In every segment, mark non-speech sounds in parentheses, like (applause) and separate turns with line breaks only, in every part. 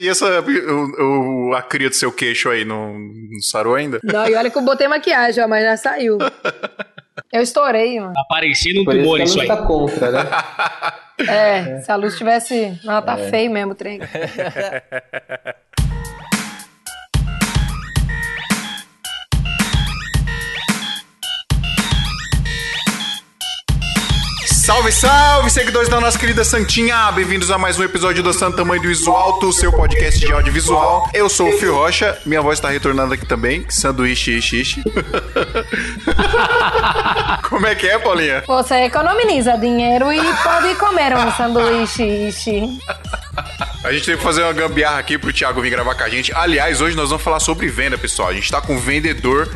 E essa, o, o- a cria do seu queixo aí não, não sarou ainda?
Não, e olha que eu botei maquiagem, ó, mas já saiu. (laughs) Eu estourei, mano.
Tá parecendo um
Por isso
tumor isso
luz
aí.
tá contra, né?
É, se a luz tivesse. Não, tá feio mesmo o trem. (laughs)
Salve, salve, seguidores da nossa querida Santinha! Bem-vindos a mais um episódio do Santo Tamanho do Iso Alto, seu podcast de audiovisual. Eu sou o Fio Rocha, minha voz tá retornando aqui também, sanduíche, ishi, ishi. (laughs) Como é que é, Paulinha?
Você economiza dinheiro e pode comer um sanduíche. ishi.
A gente teve que fazer uma gambiarra aqui pro Thiago vir gravar com a gente. Aliás, hoje nós vamos falar sobre venda, pessoal. A gente tá com um vendedor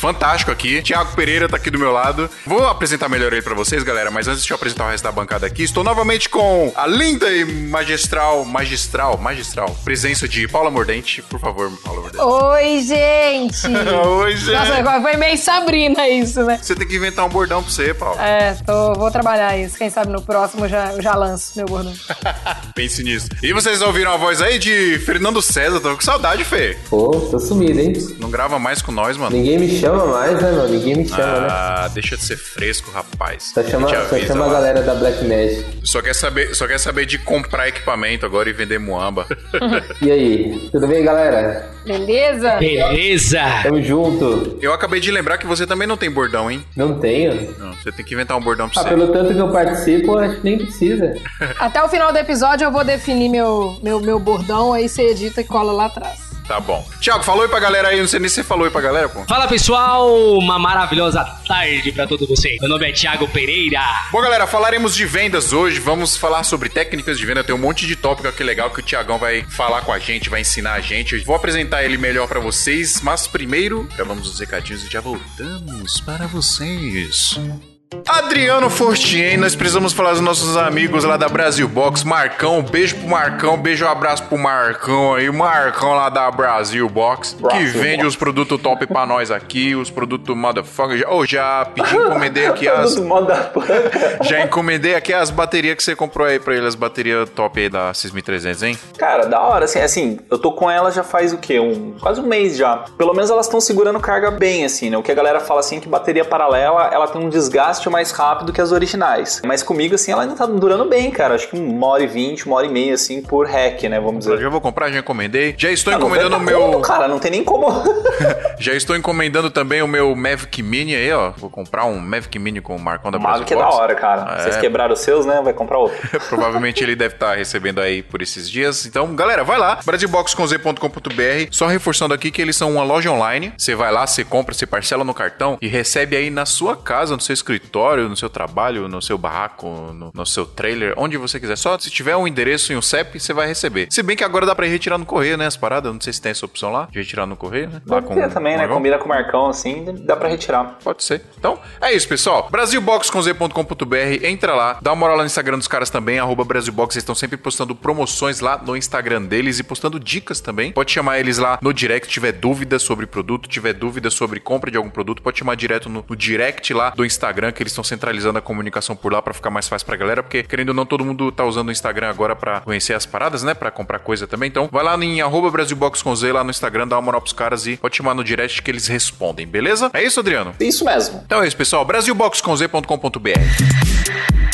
fantástico aqui. Thiago Pereira tá aqui do meu lado. Vou apresentar melhor ele pra vocês, galera, mas antes de eu apresentar o resto da bancada aqui, estou novamente com a linda e magistral, magistral, magistral, presença de Paula Mordente. Por favor, Paula Mordente.
Oi, gente! (laughs)
Oi, gente.
Nossa, agora foi meio Sabrina isso, né?
Você tem que inventar um bordão pra você, Paula.
É, tô, vou trabalhar isso. Quem sabe no próximo eu já, eu já lanço meu bordão. (laughs)
Pense nisso. E vocês ouviram a voz aí de Fernando César? Tô com saudade, Fê.
Pô, tô sumido, hein?
Não grava mais com nós, mano.
Ninguém me chama mais, né, mano? Ninguém me chama, né?
Ah, deixa de ser fresco, rapaz.
Só chama, só chama a galera da Black Magic.
Só quer saber, só quer saber de comprar equipamento agora e vender muamba. (laughs)
E aí, tudo bem, galera?
Beleza?
Beleza!
Tamo junto.
Eu acabei de lembrar que você também não tem bordão, hein?
Não tenho?
Não, você tem que inventar um bordão pra
Ah,
você.
pelo tanto que eu participo, acho que nem precisa.
Até o final do episódio eu vou definir meu, meu, meu bordão, aí você edita e cola lá atrás.
Tá bom. Thiago, falou aí pra galera aí. Não sei nem se você falou aí pra galera, pô.
Fala pessoal, uma maravilhosa tarde pra todos vocês. Meu nome é Thiago Pereira.
Bom, galera, falaremos de vendas hoje. Vamos falar sobre técnicas de venda. Tem um monte de tópico aqui legal que o Tiagão vai falar com a gente, vai ensinar a gente. Eu vou apresentar ele melhor pra vocês, mas primeiro, gravamos os recadinhos e já voltamos para vocês. Adriano Fortien, nós precisamos falar dos nossos amigos lá da Brasil Box. Marcão, beijo pro Marcão, beijo, abraço pro Marcão aí. Marcão lá da Brasil Box, que vende os produtos top pra nós aqui, os produtos motherfucker. Já- Ô, já pedi, encomendei aqui (laughs) as. Já encomendei aqui as baterias que você comprou aí pra ele, as baterias top aí da 6300, hein?
Cara, da hora, assim, assim, eu tô com ela já faz o quê? Um, quase um mês já. Pelo menos elas estão segurando carga bem, assim, né? O que a galera fala assim é que bateria paralela, ela tem um desgaste mais rápido que as originais. Mas comigo, assim, ela ainda tá durando bem, cara. Acho que uma hora e vinte, uma hora e meia, assim, por hack, né? Vamos
Eu
dizer.
já vou comprar, já encomendei. Já estou
Ah,
encomendando o meu.
como, (laughs) cara, não tem nem como. (laughs)
Já estou encomendando também o meu Mavic Mini aí, ó. Vou comprar um Mavic Mini com o Marcão da Brasil
Mavic é da hora, cara.
É.
Vocês quebraram os seus, né? Vai comprar outro. (laughs)
Provavelmente ele deve estar recebendo aí por esses dias. Então, galera, vai lá, brasilboxconz.com.br. Só reforçando aqui que eles são uma loja online. Você vai lá, você compra, você parcela no cartão e recebe aí na sua casa, no seu escritório, no seu trabalho, no seu barraco, no, no seu trailer, onde você quiser. Só se tiver um endereço e um CEP, você vai receber. Se bem que agora dá pra ir retirar no correio, né? As paradas. Não sei se tem essa opção lá de retirar no correio, né? Lá
ter também, né? Combina com o Marcão, assim, dá pra retirar.
Pode ser. Então, é isso, pessoal. Brasilbox.com.br, entra lá, dá uma moral lá no Instagram dos caras também, arroba Brasilbox. Eles estão sempre postando promoções lá no Instagram deles e postando dicas também. Pode chamar eles lá no direct, tiver dúvida sobre produto, tiver dúvida sobre compra de algum produto, pode chamar direto no, no direct lá do Instagram, que eles estão centralizando a comunicação por lá pra ficar mais fácil pra galera, porque querendo ou não, todo mundo tá usando o Instagram agora pra conhecer as paradas, né? Pra comprar coisa também. Então, vai lá em arroba Brasilbox com Z lá no Instagram, dá uma moral pros caras e pode chamar no direct que eles respondem, beleza? É isso, Adriano?
Isso mesmo.
Então é isso, pessoal. Brasilboxconz.com.br.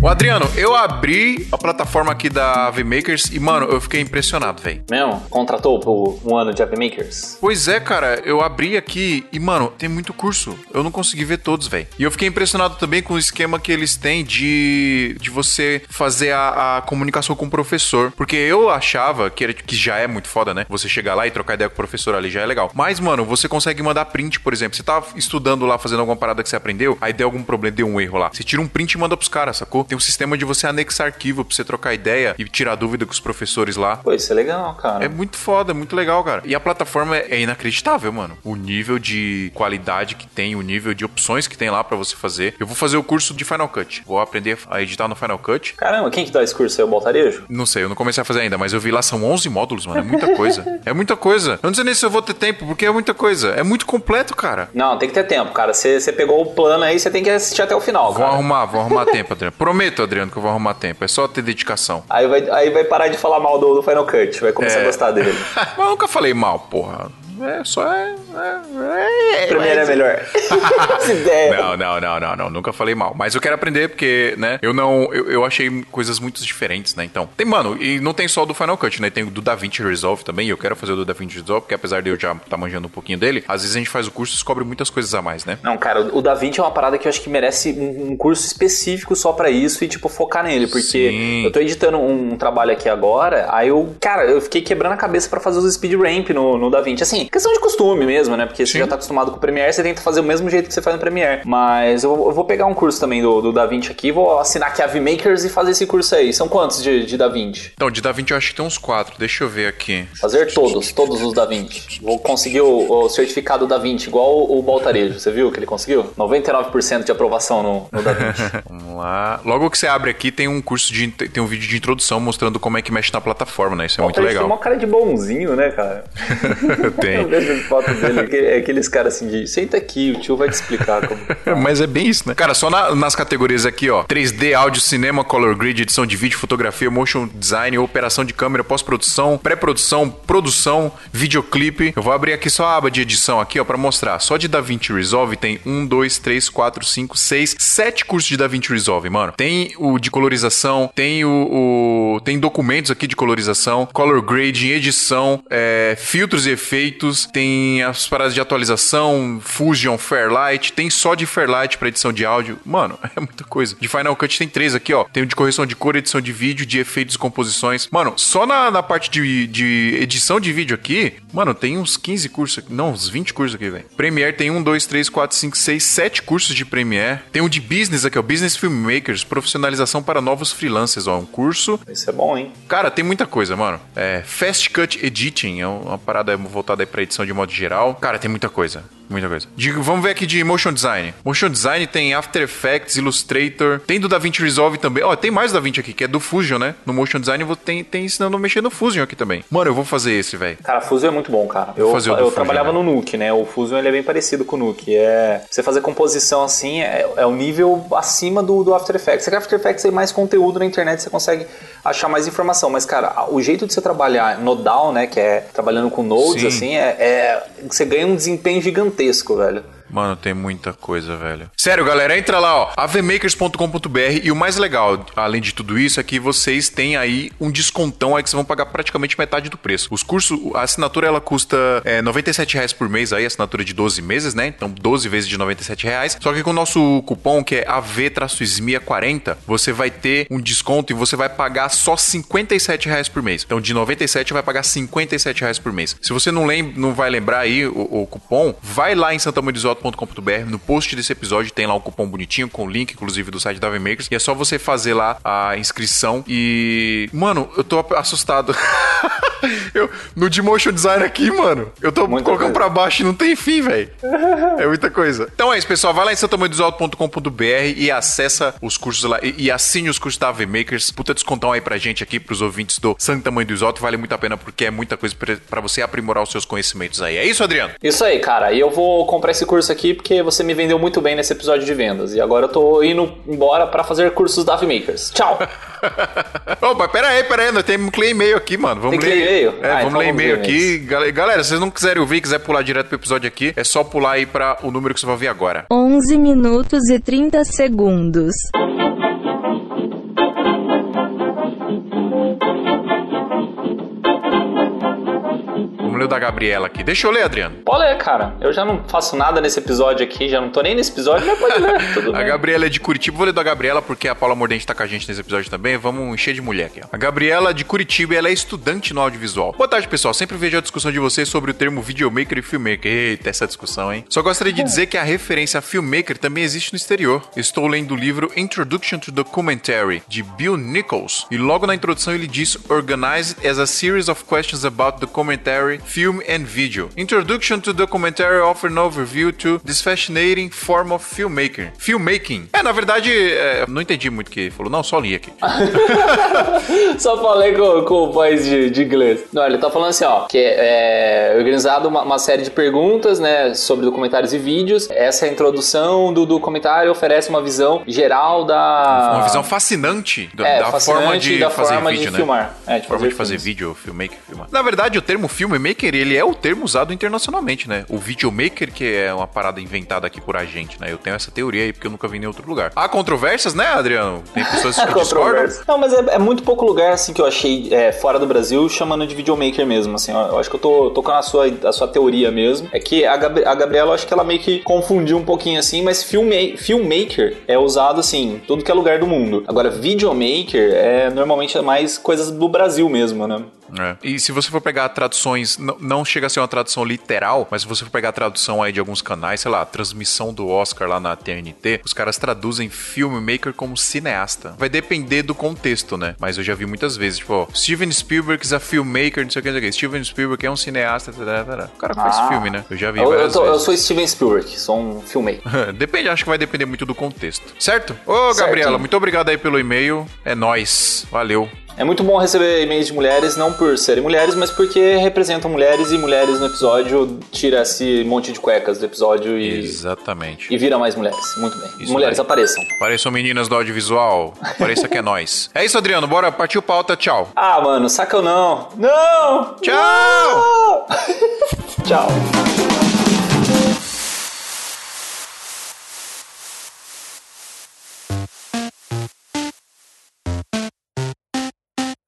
O Adriano, eu abri a plataforma aqui da VMakers e, mano, eu fiquei impressionado, velho.
Mesmo? Contratou por um ano de App Makers?
Pois é, cara, eu abri aqui e, mano, tem muito curso. Eu não consegui ver todos, velho. E eu fiquei impressionado também com o esquema que eles têm de, de você fazer a, a comunicação com o professor. Porque eu achava que, era, que já é muito foda, né? Você chegar lá e trocar ideia com o professor ali já é legal. Mas, mano, você consegue mandar print, por exemplo. Você tá estudando lá, fazendo alguma parada que você aprendeu, aí deu algum problema, deu um erro lá. Você tira um print e manda pros caras, sacou? Tem um sistema de você anexar arquivo pra você trocar ideia e tirar dúvida com os professores lá.
Pô, isso é legal, cara.
É muito foda, é muito legal, cara. E a plataforma é inacreditável, mano. O nível de qualidade que tem, o nível de opções que tem lá pra você fazer. Eu vou fazer o curso de Final Cut. Vou aprender a editar no Final Cut.
Caramba, quem que dá esse curso aí? O Baltarejo?
Não sei, eu não comecei a fazer ainda, mas eu vi lá são 11 módulos, mano. É muita coisa. (laughs) é muita coisa. Eu não sei nem se eu vou ter tempo, porque é muita coisa. É muito completo, cara.
Não, tem que ter tempo, cara. Você pegou o plano aí, você tem que assistir até o final,
Vou
cara.
arrumar, vou arrumar tempo, Adriano. (laughs) Prometo Prometo, Adriano, que eu vou arrumar tempo. É só ter dedicação.
Aí vai, aí vai parar de falar mal do, do Final Cut, vai começar
É.
a gostar dele. (laughs)
Mas eu nunca falei mal, porra. É só é. é, é
Primeiro é melhor. Essa (laughs) (laughs) ideia.
Não, não, não, não, não. Nunca falei mal. Mas eu quero aprender porque, né? Eu não. Eu, eu achei coisas muito diferentes, né? Então. Tem, mano, e não tem só o do Final Cut, né? Tem o do DaVinci Resolve também. e Eu quero fazer o do DaVinci Resolve, porque apesar de eu já estar manjando um pouquinho dele, às vezes a gente faz o curso e descobre muitas coisas a mais, né?
Não, cara, o DaVinci é uma parada que eu acho que merece um, um curso específico só pra isso e, tipo, focar nele. Porque
Sim.
eu tô editando um, trabalho aqui agora, aí eu, cara, eu fiquei quebrando a cabeça pra fazer os speed ramp no, no DaVinci. Assim, questão de costume mesmo, né? Porque você
Sim.
já tá acostumado com o Premiere, você tenta fazer o mesmo jeito que você faz no Premiere. Mas eu, eu vou pegar um curso também do, do DaVinci aqui, vou assinar aqui a VMakers e fazer esse curso aí. São quantos de, de DaVinci?
Então, de DaVinci eu acho que tem uns quatro. Deixa eu ver aqui.
Fazer todos, todos os DaVinci. Vou conseguir o, o certificado DaVinci, igual o, o Baltarejo. Você viu que ele conseguiu? 99% de aprovação no, no DaVinci. (laughs)
Vamos lá. Logo que você abre aqui, tem um curso de. tem um vídeo de introdução mostrando como é que mexe na plataforma, né? Isso é muito
Baltarejo tem
legal.
uma cara de bonzinho, né, cara? (laughs) (laughs) Eu
tem.
vejo as fotos dele, é aqueles caras assim de senta aqui, o tio vai te explicar como. (laughs)
Mas é bem isso, né? Cara, só na- nas categorias aqui, ó: 3D, áudio, cinema, color grid, edição de vídeo, fotografia, motion design, operação de câmera, pós-produção, pré-produção, produção, videoclipe. Eu vou abrir aqui só a aba de edição aqui, ó, pra mostrar. Só de DaVinci Resolve tem 1, 2, 3, 4, 5, 6, 7 cursos de DaVinci Resolve, mano. Tem o de colorização, tem o, o- tem documentos aqui de colorização, color grading, edição, é, filtros e efeitos, tem as paradas de atualização, Fusion, Fairlight, tem só de Fairlight pra edição de áudio. Mano, (laughs) é muita coisa. De Final Cut tem três aqui, ó. Tem o de correção de cor, edição de vídeo, de efeitos e composições. Mano, só na, na parte de, de edição de vídeo aqui, mano, tem uns 15 cursos aqui. Não, uns 20 cursos aqui, velho. Premiere tem 1, 2, 3, 4, 5, 6, 7 cursos de Premiere. Tem o de Business aqui, ó. Business Filmmakers, profissionalização para novos freelancers, ó. Um curso.
Isso é bom, hein?
Cara, tem muita coisa, mano. É, Fast Cut Editing é uma parada voltada aí pra edição de modo geral. Cara, tem muita coisa. Muita coisa. De- vamos ver aqui de Motion Design. Motion Design tem After Effects, Illustrator. Tem do DaVinci Resolve também. Ó, tem mais DaVinci aqui, que é do Fusion, né? No Motion Design vou- tem, tem ensinando a mexer no Fusion aqui também. Mano, eu vou fazer esse, velho.
Cara, Fusion é muito bom, cara. Eu,
fazer o do
eu
Fusion,
trabalhava
né?
no Nuke, né? O Fusion ele é bem parecido com o Nuke. É, você fazer composição assim é, é o nível acima do, do After Effects. Se que After Effects tem mais conteúdo na internet, você consegue achar mais informação. Mas, cara, o jeito de você trabalhar no DAW, né? Que é trabalhando com nodes,
Sim.
assim, é, é- Você ganha um desempenho gigantesco, velho.
Mano, tem muita coisa, velho. Sério, galera, entra lá, ó, avmakers.com.br e o mais legal, além de tudo isso, é que vocês têm aí um descontão aí que vocês vão pagar praticamente metade do preço. Os cursos, a assinatura ela custa é, 97 reais por mês aí, assinatura de 12 meses, né? Então 12 vezes de 97 reais. Só que com o nosso cupom, que é AV-SMIA40, você vai ter um desconto e você vai pagar só 57 reais por mês. Então de 97 vai pagar 57 reais por mês. Se você não, lembra, não vai lembrar aí o, o cupom, vai lá em santamanizoto.com.br, no post desse episódio tem lá um cupom bonitinho com o link, inclusive, do site da VMakers, e é só você fazer lá a inscrição e... Mano, eu tô assustado. (laughs) eu, no de motion design aqui, mano, eu tô
Muita
colocando
coisa.
pra baixo e não tem fim, velho. É muita coisa. Então é isso, pessoal. Vai lá em santamanizoto.com.br e acessa os cursos lá e, e assine os cursos da VMakers. Puta descontão aí pra gente aqui, pros ouvintes do Santa Mãe do Isoto. Vale muito a pena porque é muita coisa pra pra você aprimorar os seus conhecimentos aí. É isso, Adriano?
Isso aí, cara. E eu vou comprar esse curso aqui porque você me vendeu muito bem nesse episódio de vendas. E agora eu tô indo embora pra fazer cursos da VMakers. Tchau! (laughs)
Opa, pera aí, pera aí. Nós temos que ler e-mail aqui, mano. Vamos
Tem
ler
e-mail?
É,
Ah,
vamos
então
ler e-mail aqui. Gal- Galera, se vocês não quiserem ouvir, quiser pular direto pro episódio aqui, é só pular aí pra o número que você vai ouvir agora.
11 minutos e 30 segundos.
Vamos ler o da Gabriela aqui. Deixa eu ler, Adriano.
Pode ler, cara. Eu já não faço nada nesse episódio aqui, já não tô nem nesse episódio, mas pode ler. (laughs) Tudo
A
bem.
Gabriela é de Curitiba. Vou ler da Gabriela porque a Paula Mordente tá com a gente nesse episódio também. Vamos encher de mulher aqui. ó. A Gabriela de Curitiba, ela é estudante no audiovisual. Boa tarde, pessoal. Sempre vejo a discussão de vocês sobre o termo videomaker e filmmaker. Eita, essa discussão, hein? Só gostaria de dizer que a referência a filmmaker também existe no exterior. Estou lendo o livro Introduction to Documentary, de Bill Nichols. E logo na introdução ele diz Organized as a series of questions about documentary Film and Video. Introduction to documentary offer an overview to this fascinating form of filmmaker. Filmmaking. É, na verdade, é, não entendi muito o que ele falou. Não, só li aqui. (laughs)
Só falei com, com o voz de, de inglês. Não, ele tá falando assim, ó, que é, é organizado uma, uma série de perguntas, né, sobre documentários e vídeos. Essa introdução do documentário, oferece uma visão geral da...
Uma visão fascinante da,
É,
da
fascinante
forma de
da
fazer
forma
vídeo,
de
né?
filmar. É, de
forma
fazer
de fazer
filmes.
vídeo, filmmaker, filmar. Na verdade, o termo filmmaker, ele é o termo usado internacionalmente, né? O videomaker, que é uma parada inventada aqui por a gente, né? Eu tenho essa teoria aí, porque eu nunca vi em nenhum outro lugar. Há controvérsias, né, Adriano? Tem pessoas (laughs) que discordam.
Não, mas é, é muito pouco lugar assim que eu achei é, fora do Brasil chamando de videomaker mesmo. Assim, ó, eu acho que eu tô, tô com a sua, a sua teoria mesmo. É que a, Gabri- a Gabriela, eu acho que ela meio que confundiu um pouquinho assim, mas filma, filmmaker é usado assim, em tudo que é lugar do mundo. Agora, videomaker é normalmente mais coisas do Brasil mesmo, né?
É. E se você for pegar traduções, não, não chega a ser uma tradução literal, mas se você for pegar a tradução aí de alguns canais, sei lá, transmissão do Oscar lá na TNT, os caras traduzem filmmaker como cineasta. Vai depender do contexto, né? Mas eu já vi muitas vezes, tipo, ó, Steven Spielberg is a filmmaker, não sei o que, não sei o que. Steven Spielberg é um cineasta, tarará, tarará. o cara faz
Ah.
filme, né? Eu já vi
Eu, eu,
várias
tô- eu sou Steven Spielberg, sou um filmmaker. (laughs)
Depende, acho que vai depender muito do contexto. Certo? Ô, Gabriela,
Certinho.
muito obrigado aí pelo e-mail. É nóis. Valeu.
É muito bom receber e-mails de mulheres, não por serem mulheres, mas porque representam mulheres e mulheres no episódio tira esse monte de cuecas do episódio e,
Exatamente.
e vira mais mulheres. Muito bem.
Isso
mulheres, apareçam.
Pareçam meninas do audiovisual. Pareça que é nós. É isso, Adriano. Bora partir o pauta. Tchau.
Ah, mano, saca ou não? Não!
Tchau!
Não! (laughs) Tchau.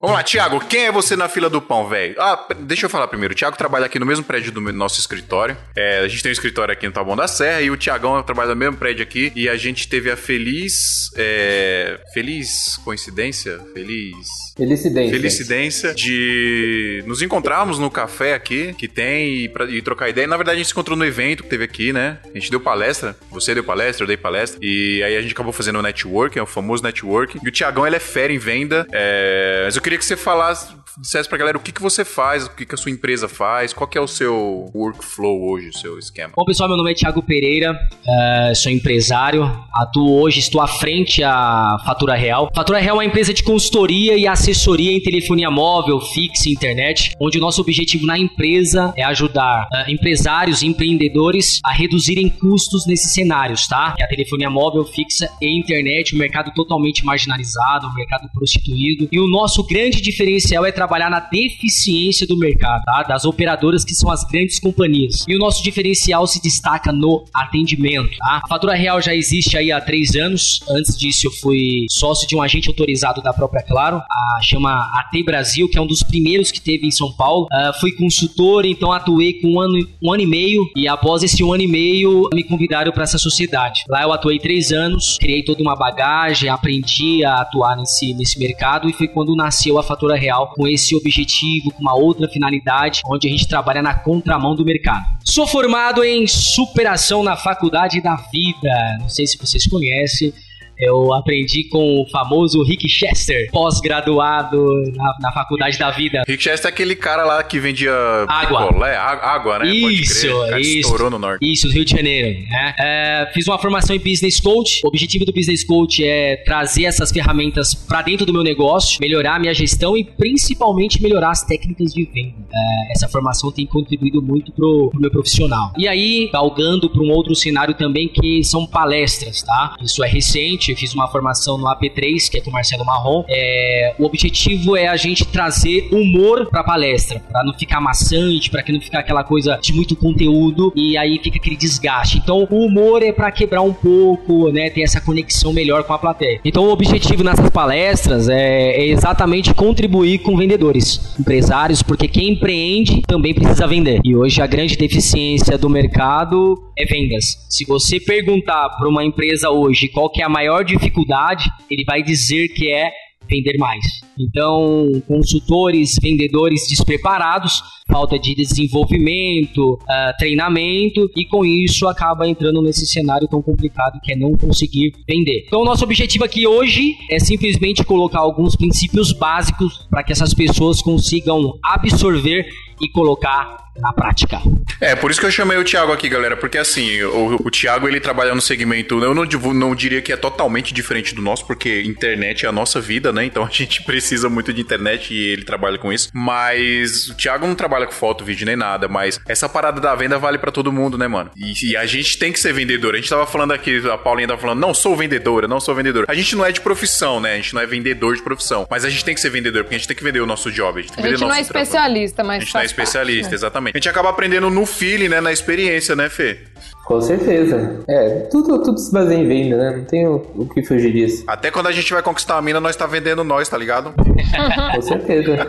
Vamos lá, Thiago. Quem é você na fila do pão, velho? Ah, deixa eu falar primeiro. O Thiago trabalha aqui no mesmo prédio do nosso escritório. É, a gente tem um escritório aqui no Taboão da Serra e o Thiagão trabalha no mesmo prédio aqui. E a gente teve a feliz. é, feliz coincidência? Feliz.
Felicidência.
Felicidência de nos encontrarmos no café aqui que tem e, pra, e trocar ideia. Na verdade, a gente se encontrou no evento que teve aqui, né? A gente deu palestra. Você deu palestra, eu dei palestra. E aí a gente acabou fazendo o networking, é o famoso networking. E o Tiagão, ele é fera em venda. É, Mas eu queria que você falasse, dissesse pra galera o que, que você faz, o que, que a sua empresa faz, qual que é o seu workflow hoje, o seu esquema.
Bom, pessoal, meu nome é Thiago Pereira, eh, sou empresário, atuo hoje, estou à frente à Fatura Real. Fatura Real é uma empresa de consultoria e assessoria em telefonia móvel, fixa e internet, onde o nosso objetivo na empresa é ajudar eh, empresários e empreendedores a reduzirem custos nesses cenários, tá? Que é a telefonia móvel, fixa e internet, um mercado totalmente marginalizado, um mercado prostituído. E o nosso grande diferencial é trabalhar na deficiência do mercado, tá? Das operadoras que são as grandes companhias. E o nosso diferencial se destaca no atendimento, tá? A Fatura Real já existe aí há três anos. Antes disso, eu fui sócio de um agente autorizado da própria Claro, a chama AT Brasil, que é um dos primeiros que teve em São Paulo. Ah, fui consultor, então atuei com um ano, um ano e meio. E após esse um ano e meio, me convidaram para essa sociedade. Lá eu atuei três anos, criei toda uma bagagem, aprendi a atuar nesse, nesse mercado e foi quando nasceu a Fatura Real com esse objetivo, com uma outra finalidade, onde a gente trabalha na contramão do mercado. Sou formado em superação na Faculdade da Vida. Não sei se vocês conhecem. Eu aprendi com o famoso Rick Chester, pós-graduado na, na Faculdade da Vida.
Rick Chester é aquele cara lá que vendia
Água.
picolé, á- água, né?
Isso,
crer.
Isso.
estourou no norte.
Isso, Rio de Janeiro. né? É, fiz uma formação em Business Coach. O objetivo do Business Coach é trazer essas ferramentas para dentro do meu negócio, melhorar a minha gestão e principalmente melhorar as técnicas de venda. É, essa formação tem contribuído muito pro, pro meu profissional. E aí, galgando para um outro cenário também que são palestras, tá? Isso é recente. Eu fiz uma formação no AP3, que é com o Marcelo Marrom. É, o objetivo é a gente trazer humor para palestra, para não ficar maçante, para que não ficar aquela coisa de muito conteúdo e aí fica aquele desgaste. Então, o humor é para quebrar um pouco, né, ter essa conexão melhor com a plateia. Então, o objetivo nessas palestras é, é exatamente contribuir com vendedores, empresários, porque quem empreende também precisa vender. E hoje a grande deficiência do mercado é vendas. Se você perguntar para uma empresa hoje qual que é a maior dificuldade, ele vai dizer que é vender mais. Então, consultores, vendedores despreparados, falta de desenvolvimento, uh, treinamento, e com isso acaba entrando nesse cenário tão complicado que é não conseguir vender. Então, nosso objetivo aqui hoje é simplesmente colocar alguns princípios básicos para que essas pessoas consigam absorver e colocar na prática.
É, por isso que eu chamei o Thiago aqui, galera, porque assim, o, o Thiago ele trabalha no segmento, eu não, não diria que é totalmente diferente do nosso, porque internet é a nossa vida, né? Então (laughs) a gente precisa muito de internet e ele trabalha com isso. Mas o Thiago não trabalha com foto, vídeo nem nada, mas essa parada da venda vale para todo mundo, né, mano? E, e, a gente tem que ser vendedor. A gente tava falando aqui, a Paulinha tava falando, não sou vendedora, não sou vendedora. A gente não é de profissão, né? A gente não é vendedor de profissão, mas a gente tem que ser vendedor, porque a gente tem que vender o nosso job. A gente, tem que
a gente não é especialista, mas
A gente não é especialista, parte, né? exatamente. A gente acaba aprendendo no feeling, né? Na experiência, né, Fê?
Com certeza. É, tudo, tudo se baseia em venda, né? Não tem o, o, que fugir disso.
Até quando a gente vai conquistar a mina, nós tá vendendo nós, tá ligado? (laughs) (laughs)
Com certeza.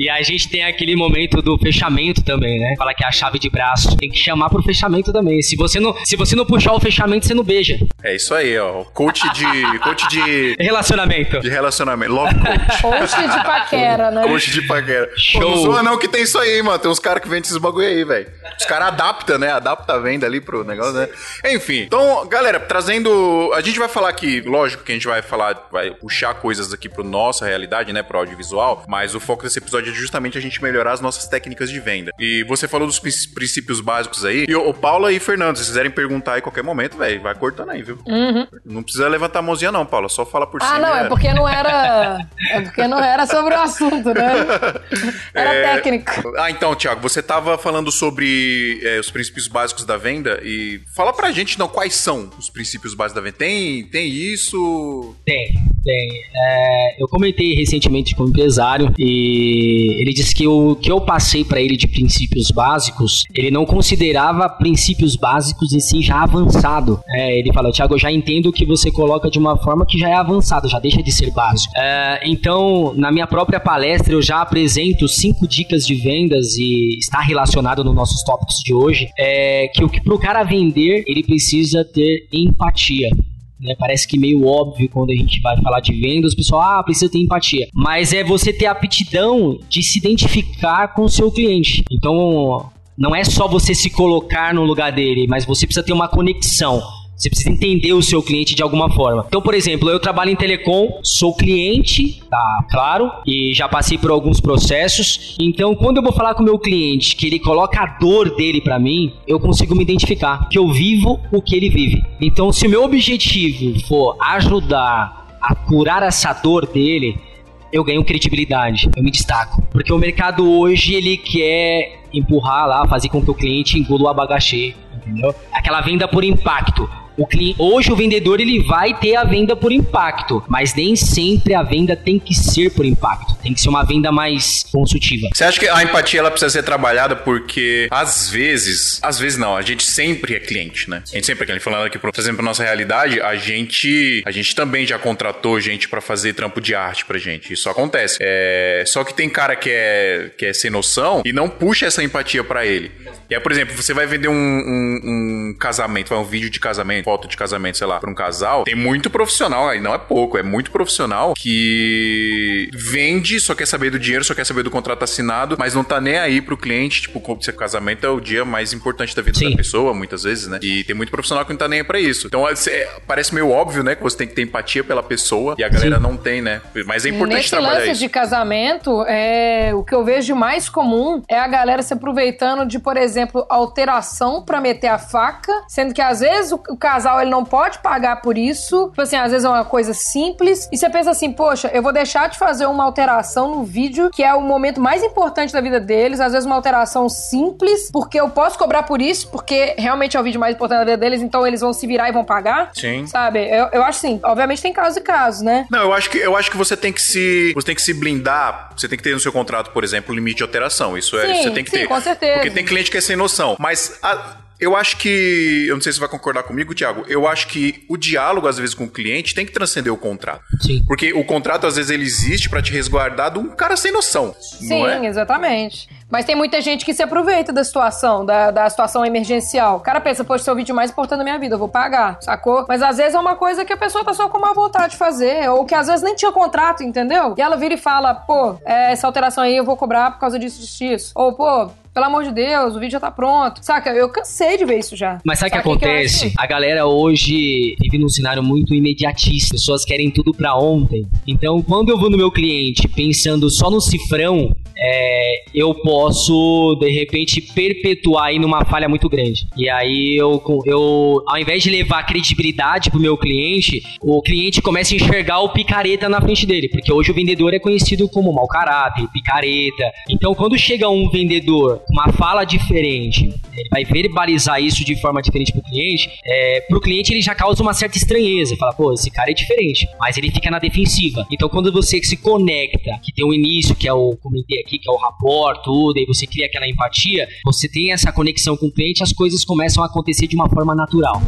e a gente tem aquele momento do fechamento também, né? Fala que é a chave de braço. Tem que chamar pro fechamento também. Se você não, se você não puxar o fechamento, você não beija.
É isso aí, ó. Coach de. (laughs) coach de.
Relacionamento.
De relacionamento. Love coach.
Coach de paquera, né?
Coach de paquera. Show. Pô, não zoa não que tem isso aí, mano. Tem uns caras que vendem esses bagulho aí, velho. Os caras adaptam, né? Adapta a venda ali pro negócio, né? Enfim, então, galera, trazendo. A gente vai falar aqui, lógico que a gente vai falar, vai puxar coisas aqui pro nossa realidade, né? Pro audiovisual, mas o foco desse episódio é justamente a gente melhorar as nossas técnicas de venda. E você falou dos princípios básicos aí. E o, Paula e Fernando, se quiserem perguntar aí qualquer momento, velho, vai cortando aí, viu?
Uhum.
Não precisa levantar a mãozinha, não, Paula. Só fala por
ah,
cima.
Ah, não, é porque não era. (laughs) É porque não era sobre o assunto, né? (laughs) Era é... técnico.
Ah, então, Thiago, você tava falando sobre é, os princípios básicos da venda e fala pra gente, não, quais são os princípios básicos da venda. Tem, tem isso?
Tem, tem. É, eu comentei recentemente com um empresário e ele disse que o que eu passei para ele de princípios básicos, ele não considerava princípios básicos e sim já avançado. É, ele falou, Tiago, eu já entendo que você coloca de uma forma que já é avançada, já deixa de ser básico. É, então, na minha própria palestra, eu já apresento cinco dicas de vendas e está relacionado nos nossos tópicos de hoje, é que o que para o cara vender, ele precisa ter empatia. Né? Parece que meio óbvio quando a gente vai falar de vendas, o pessoal, ah, precisa ter empatia. Mas é você ter a aptidão de se identificar com o seu cliente. Então, não é só você se colocar no lugar dele, mas você precisa ter uma conexão. Você precisa entender o seu cliente de alguma forma. Então, por exemplo, eu trabalho em telecom, sou cliente, tá claro, e já passei por alguns processos. Então, quando eu vou falar com o meu cliente, que ele coloca a dor dele para mim, eu consigo me identificar, que eu vivo o que ele vive. Então, se o meu objetivo for ajudar a curar essa dor dele, eu ganho credibilidade, eu me destaco. Porque o mercado hoje ele quer empurrar lá, fazer com que o cliente engula o abacaxi, entendeu? Aquela venda por impacto. O cliente, hoje o vendedor ele vai ter a venda por impacto, mas nem sempre a venda tem que ser por impacto. Tem que ser uma venda mais consultiva.
Você acha que a empatia ela precisa ser trabalhada porque às vezes, às vezes não, a gente sempre é cliente, né? A gente sempre é cliente. Falando aqui, por exemplo, nossa realidade, a gente, a gente também já contratou gente para fazer trampo de arte pra gente. Isso acontece. É, só que tem cara que é, que é sem noção e não puxa essa empatia para ele. E aí, por exemplo, você vai vender um, um, um casamento, vai um vídeo de casamento foto de casamento, sei lá, pra um casal, tem muito profissional, aí não é pouco, é muito profissional que vende, só quer saber do dinheiro, só quer saber do contrato assinado, mas não tá nem aí pro cliente, tipo, como se casamento é o dia mais importante da vida Sim. da pessoa, muitas vezes, né? E tem muito profissional que não tá nem aí pra isso. Então, é, parece meio óbvio, né, que você tem que ter empatia pela pessoa e a galera Sim. não tem, né? Mas é importante
Nesse
trabalhar
lance
isso.
de casamento, é, o que eu vejo de mais comum é a galera se aproveitando de, por exemplo, alteração para meter a faca, sendo que às vezes o, o casal ele não pode pagar por isso. Tipo assim, às vezes é uma coisa simples. E você pensa assim, poxa, eu vou deixar de fazer uma alteração no vídeo, que é o momento mais importante da vida deles. Às vezes uma alteração simples, porque eu posso cobrar por isso, porque realmente é o vídeo mais importante da vida deles, então eles vão se virar e vão pagar.
Sim.
Sabe? Eu, eu acho assim, obviamente tem casos e casos, né?
Não, eu acho que eu acho que você tem que se você tem que se blindar, você tem que ter no seu contrato, por exemplo, limite de alteração. Isso é,
sim,
você tem que
sim,
ter.
com certeza.
Porque tem cliente que é sem noção, mas a, eu acho que. Eu não sei se você vai concordar comigo, Thiago. Eu acho que o diálogo, às vezes, com o cliente tem que transcender o contrato.
Sim.
Porque o contrato, às vezes, ele existe para te resguardar de um cara sem noção.
Sim,
não é?
exatamente. Mas tem muita gente que se aproveita da situação, da, da situação emergencial. O cara pensa, poxa, esse é o vídeo mais importante da minha vida, eu vou pagar, sacou? Mas às vezes é uma coisa que a pessoa tá só com má vontade de fazer, ou que às vezes nem tinha contrato, entendeu? E ela vira e fala, pô, é, essa alteração aí eu vou cobrar por causa disso, disso, disso. Ou, pô, pelo amor de Deus, o vídeo já tá pronto. Saca? Eu cansei de ver isso já.
Mas sabe o que
Sabe o que
acontece?
acho?
a galera hoje vive num cenário muito imediatista. As pessoas querem tudo pra ontem. Então, quando eu vou no meu cliente pensando só no cifrão, é, eu posso, de repente, perpetuar aí numa falha muito grande. E aí, eu, eu, ao invés de levar credibilidade pro meu cliente, o cliente começa a enxergar o picareta na frente dele. Porque hoje o vendedor é conhecido como mau caráter, picareta. Então, quando chega um vendedor com uma fala diferente, ele vai verbalizar isso de forma diferente pro cliente, é, pro cliente ele já causa uma certa estranheza. Fala, pô, esse cara é diferente. Mas ele fica na defensiva. Então, quando você se conecta, que tem o início, que é o, comentei aqui, que é o rapport, tudo, e você cria aquela empatia, você tem essa conexão com o cliente, as coisas começam a acontecer de uma forma natural.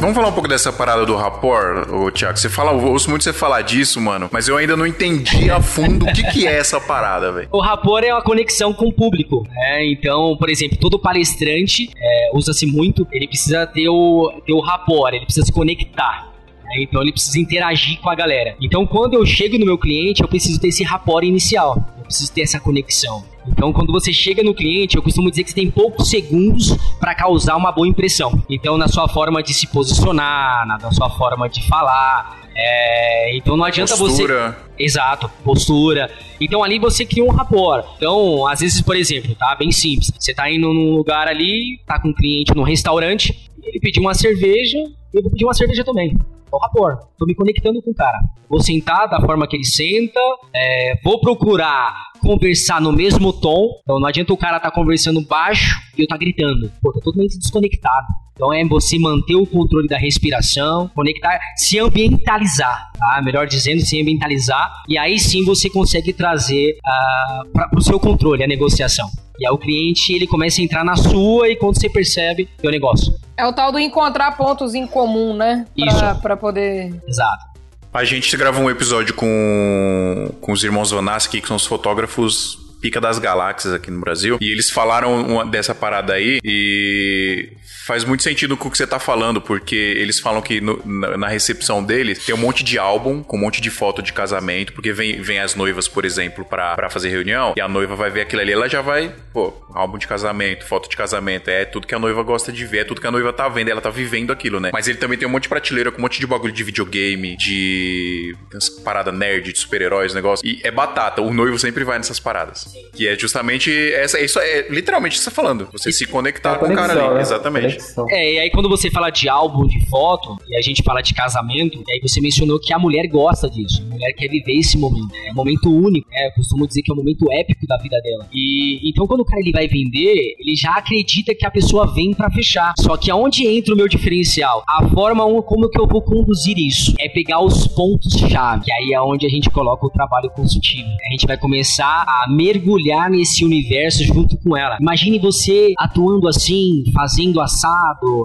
Vamos falar um pouco dessa parada do rapport, ô Thiago. Você fala, eu ouço muito você falar disso, mano, mas eu ainda não entendi a fundo o que, que é essa parada, velho.
O rapport é uma conexão com o público. né? Então, por exemplo, todo palestrante é, usa-se muito, ele precisa ter o, ter o rapport, ele precisa se conectar. Né? Então ele precisa interagir com a galera. Então quando eu chego no meu cliente, eu preciso ter esse rapport inicial. Eu preciso ter essa conexão. Então quando você chega no cliente, eu costumo dizer que você tem poucos segundos para causar uma boa impressão. Então na sua forma de se posicionar, na, sua forma de falar. é, então não adianta você
Postura.
Exato, postura. Então ali você cria um rapport. Então, às vezes, por exemplo, tá? Bem simples. Você tá indo num lugar ali, tá com um cliente num restaurante, ele pediu uma cerveja, eu vou pedir uma cerveja também. É o rapport. Tô me conectando com o cara. Vou sentar da forma que ele senta, é, vou procurar conversar no mesmo tom. Então não adianta o cara tá conversando baixo e eu tá gritando. Pô, tá totalmente desconectado. Então é você manter o controle da respiração, conectar, se ambientalizar, tá? Melhor dizendo, se ambientalizar. E aí sim você consegue trazer ah, para o seu controle a negociação. E aí o cliente ele começa a entrar na sua e quando você percebe, é o negócio.
É o tal do encontrar pontos em comum, né? Pra,
Isso.
pra poder.
Exato.
A gente gravou um episódio com, com os irmãos Vanassi, que são os fotógrafos pica das galáxias aqui no Brasil. E eles falaram uma- dessa parada aí e faz muito sentido com o que você tá falando, porque eles falam que no- na, na recepção deles tem um monte de álbum com um monte de foto de casamento, porque vem, vem as noivas, por exemplo, pra, pra fazer reunião, e a noiva vai ver aquilo ali, ela já vai, pô, álbum de casamento, foto de casamento, é tudo que a noiva gosta de ver, é tudo que a noiva tá vendo, ela tá vivendo aquilo, né? Mas ele também tem um monte de prateleira com um monte de bagulho de videogame, de parada nerd, de super-heróis, negócio. E é batata, o noivo sempre vai nessas paradas. Que é justamente essa, isso é literalmente o que você tá falando. Você se conectar
É
com o cara ali.
né?
Exatamente.
Conexão.
É, e aí quando você fala de álbum de foto, e a gente fala de casamento, e aí você mencionou que a mulher gosta disso. A mulher quer viver esse momento. É um momento único, né? Eu costumo dizer que é um momento épico da vida dela. E então quando o cara ele vai vender, ele já acredita que a pessoa vem pra fechar. Só que aonde entra o meu diferencial? A forma como que eu vou conduzir isso é pegar os pontos-chave, que aí é onde a gente coloca o trabalho consultivo. A gente vai começar a mergulhar nesse universo junto com ela. Imagine você atuando assim, fazendo assado,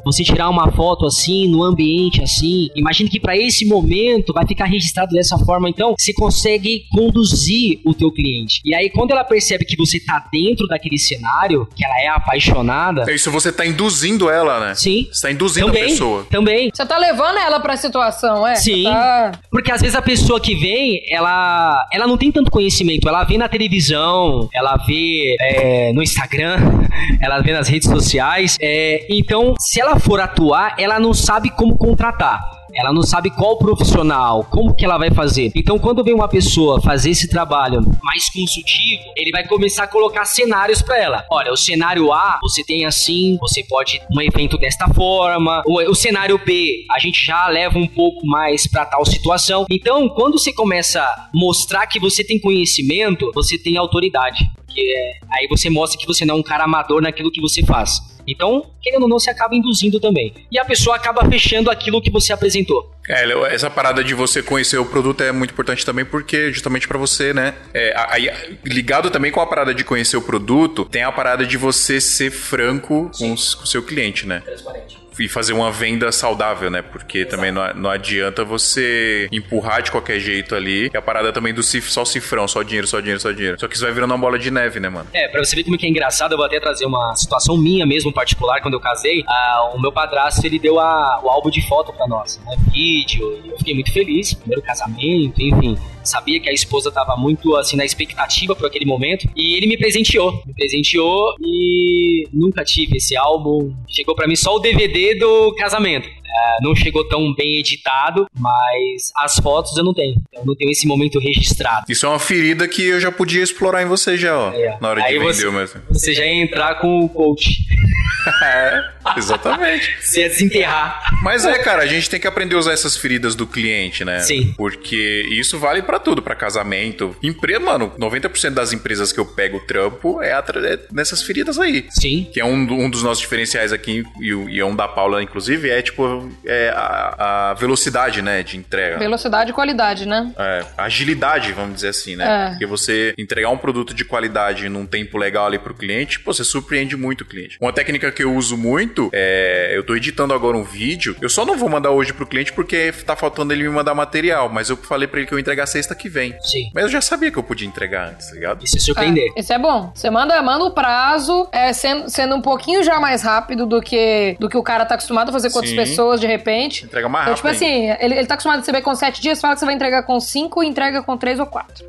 você tirar uma foto assim, no ambiente assim. Imagine que para esse momento vai ficar registrado dessa forma, então você consegue conduzir o teu cliente. E aí quando ela percebe que você tá dentro daquele cenário, que ela é apaixonada,
É isso, você tá induzindo ela, né?
sim,
Você tá induzindo
também,
a pessoa.
também.
Você tá levando ela pra situação, é?
Sim.
Tá...
Porque às vezes a pessoa que vem, ela, ela não tem tanto conhecimento. Ela vê na televisão, ela vê é, no Instagram, (laughs) ela vê nas redes sociais. é, então, se ela for atuar, ela não sabe como contratar. Ela não sabe qual profissional, como que ela vai fazer. Então, quando vem uma pessoa fazer esse trabalho mais consultivo, ele vai começar a colocar cenários pra ela. Olha, o cenário A, você tem assim, você pode um evento desta forma. O, o cenário B, a gente já leva um pouco mais pra tal situação. Então, quando você começa a mostrar que você tem conhecimento, você tem autoridade. Porque aí você mostra que você não é um cara amador naquilo que você faz. Então, querendo ou não, você acaba induzindo também. E a pessoa acaba fechando aquilo que você apresentou.
É, essa parada de você conhecer o produto é muito importante também, porque justamente pra você, né? é, aí, ligado também com a parada de conhecer o produto, tem a parada de você ser franco com o seu cliente, né? E fazer uma venda saudável, né? Porque também não, não adianta você empurrar de qualquer jeito ali. E a parada também do cif, só cifrão, só dinheiro, só dinheiro, só dinheiro. Só que isso vai virando uma bola de neve, né, mano?
É, pra você ver como que é engraçado, eu vou até trazer uma situação minha mesmo, particular, quando eu casei. Ah, o meu padrasto, ele deu a, o álbum de foto pra nós, né? Vídeo, e eu fiquei muito feliz. Primeiro casamento, enfim. Sabia que a esposa tava muito, assim, na expectativa por aquele momento. E ele me presenteou. Me presenteou e nunca tive esse álbum. Chegou pra mim só o DVD do casamento. Ah, não chegou tão bem editado, mas as fotos eu não tenho. Eu não tenho esse momento registrado.
Isso é uma ferida que eu já podia explorar em você já, ó.
É.
Na hora de
Aí
vender
você-
mesmo.
Você já ia entrar com o coach. (laughs)
É, exatamente. (laughs)
Você ia desenterrar.
Mas é, cara, a gente tem que aprender a usar essas feridas do cliente, né?
Sim.
Porque isso vale pra tudo, pra casamento. Empresa, mano, 90% das empresas que eu pego trampo é, é nessas feridas aí.
Sim.
Que é um, um dos nossos diferenciais aqui, e, e é um da Paula, inclusive, é tipo é a, a velocidade, né, de entrega.
Velocidade e qualidade, né?
É, agilidade, vamos dizer assim, né?
É.
Porque você entregar um produto de qualidade num tempo legal ali pro cliente, pô, você surpreende muito o cliente. Uma técnica que eu uso muito é. Eu tô editando agora um vídeo. Eu só não vou mandar hoje pro cliente porque tá faltando ele me mandar material. Mas eu falei pra ele que eu ia entregar sexta que vem.
Sim.
Mas eu já sabia que eu podia entregar antes, tá ligado?
E se surpreender.
É, isso é bom. Você manda, manda o prazo, é, sendo, sendo um pouquinho já mais rápido do que, do que o cara tá acostumado a fazer com outras
Sim.
Pessoas, de repente.
Entrega mais
Então, tipo
rápido.
assim, ele, ele tá acostumado a receber com sete dias, fala que você vai entregar com cinco e entrega com três ou quatro.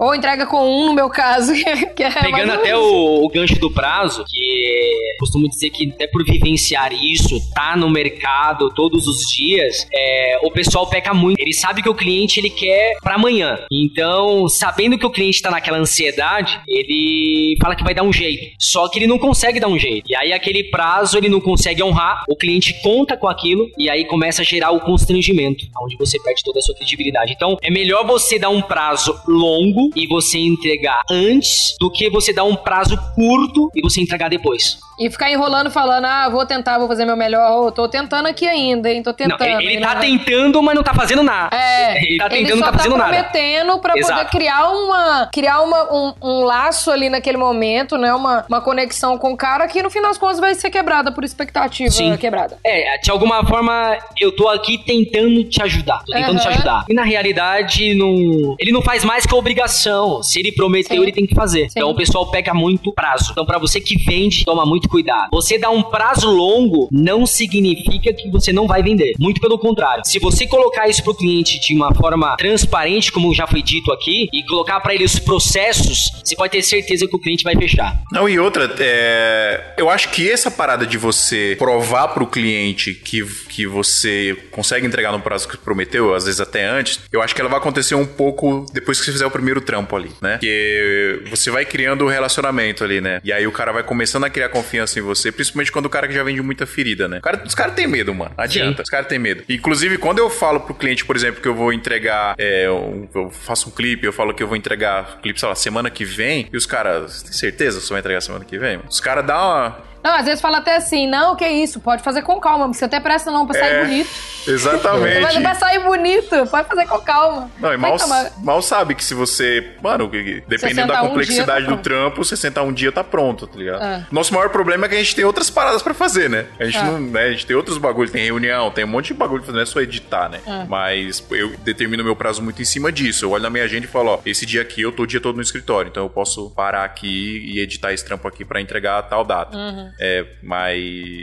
Ou entrega com um, no meu caso, (laughs) que é
Pegando até o, o gancho do prazo, que costumo dizer que até por vivenciar isso, tá no mercado todos os dias, é, o pessoal peca muito. Ele sabe que o cliente ele quer pra amanhã. Então, sabendo que o cliente tá naquela ansiedade, ele fala que vai dar um jeito. Só que ele não consegue dar um jeito. E aí aquele prazo ele não consegue honrar, o cliente conta com aquilo e aí começa a gerar o constrangimento, onde você perde toda a sua credibilidade. Então, é melhor você dar um prazo longo e você entregar antes do que você dar um prazo curto e você entregar depois.
E ficar enrolando, falando, ah, vou tentar, vou fazer meu melhor. Ô, tô tentando aqui ainda, hein? Tô tentando.
não, ele, ele tá
não-
tentando, mas não tá fazendo nada.
É,
ele tá tentando,
ele
não
só
tá fazendo nada.
prometendo pra poder
Exato.
criar uma criar uma, um, um laço ali naquele momento, né? Uma, uma conexão com o cara que no final das contas vai ser quebrada por expectativa
Sim.
quebrada.
É, de alguma forma eu tô aqui tentando te ajudar. Tô tentando te
Aham.
ajudar. E na realidade, não, ele não faz mais que a obrigação. Se ele prometeu,
Sim.
ele tem que fazer.
Sim.
Então o pessoal pega muito prazo. Então, pra você que vende, toma muito cuidado. Você dar um prazo longo não significa que você não vai vender. Muito pelo contrário. Se você colocar isso pro cliente de uma forma transparente, como já foi dito aqui, e colocar pra ele os processos, você pode ter certeza que o cliente vai fechar.
Não, e outra, é, eu acho que essa parada de você provar pro cliente que, que você consegue entregar no prazo que prometeu, às vezes até antes, eu acho que ela vai acontecer um pouco depois que você fizer o primeiro trampo ali, né? Porque você vai criando o relacionamento ali, né? E aí o cara vai começando a criar confiança em você, principalmente quando o cara que já vende muita ferida, né? Cara- os caras têm medo, mano. Adianta.
Sim.
Os caras têm medo. Inclusive, quando eu falo pro cliente, por exemplo, que eu vou entregar, é, um- eu faço um clipe, eu falo que eu vou entregar clipe, sei lá, semana que vem, e os caras, tem certeza que você vai entregar semana que vem? mano?" Os caras dão uma.
Não, às vezes fala até assim, não, que isso, pode fazer com calma, porque você até presta não pra sair
É,
bonito. (laughs)
Exatamente.
Mas vai sair bonito, pode fazer com calma.
Não, e mal, mal sabe que se você. Mano, dependendo da
61
complexidade
dia tá
do trampo, 61 dia tá pronto, tá ligado?
É.
Nosso maior problema é que a gente tem outras paradas pra fazer, né? A gente
É.
não. Né, a gente tem outros bagulhos, tem reunião, tem um monte de bagulho pra fazer, não é só editar, né?
É.
Mas eu determino meu prazo muito em cima disso. Eu olho na minha agenda e falo, ó, esse dia aqui eu tô o dia todo no escritório, então eu posso parar aqui e editar esse trampo aqui pra entregar a tal data. É, mas.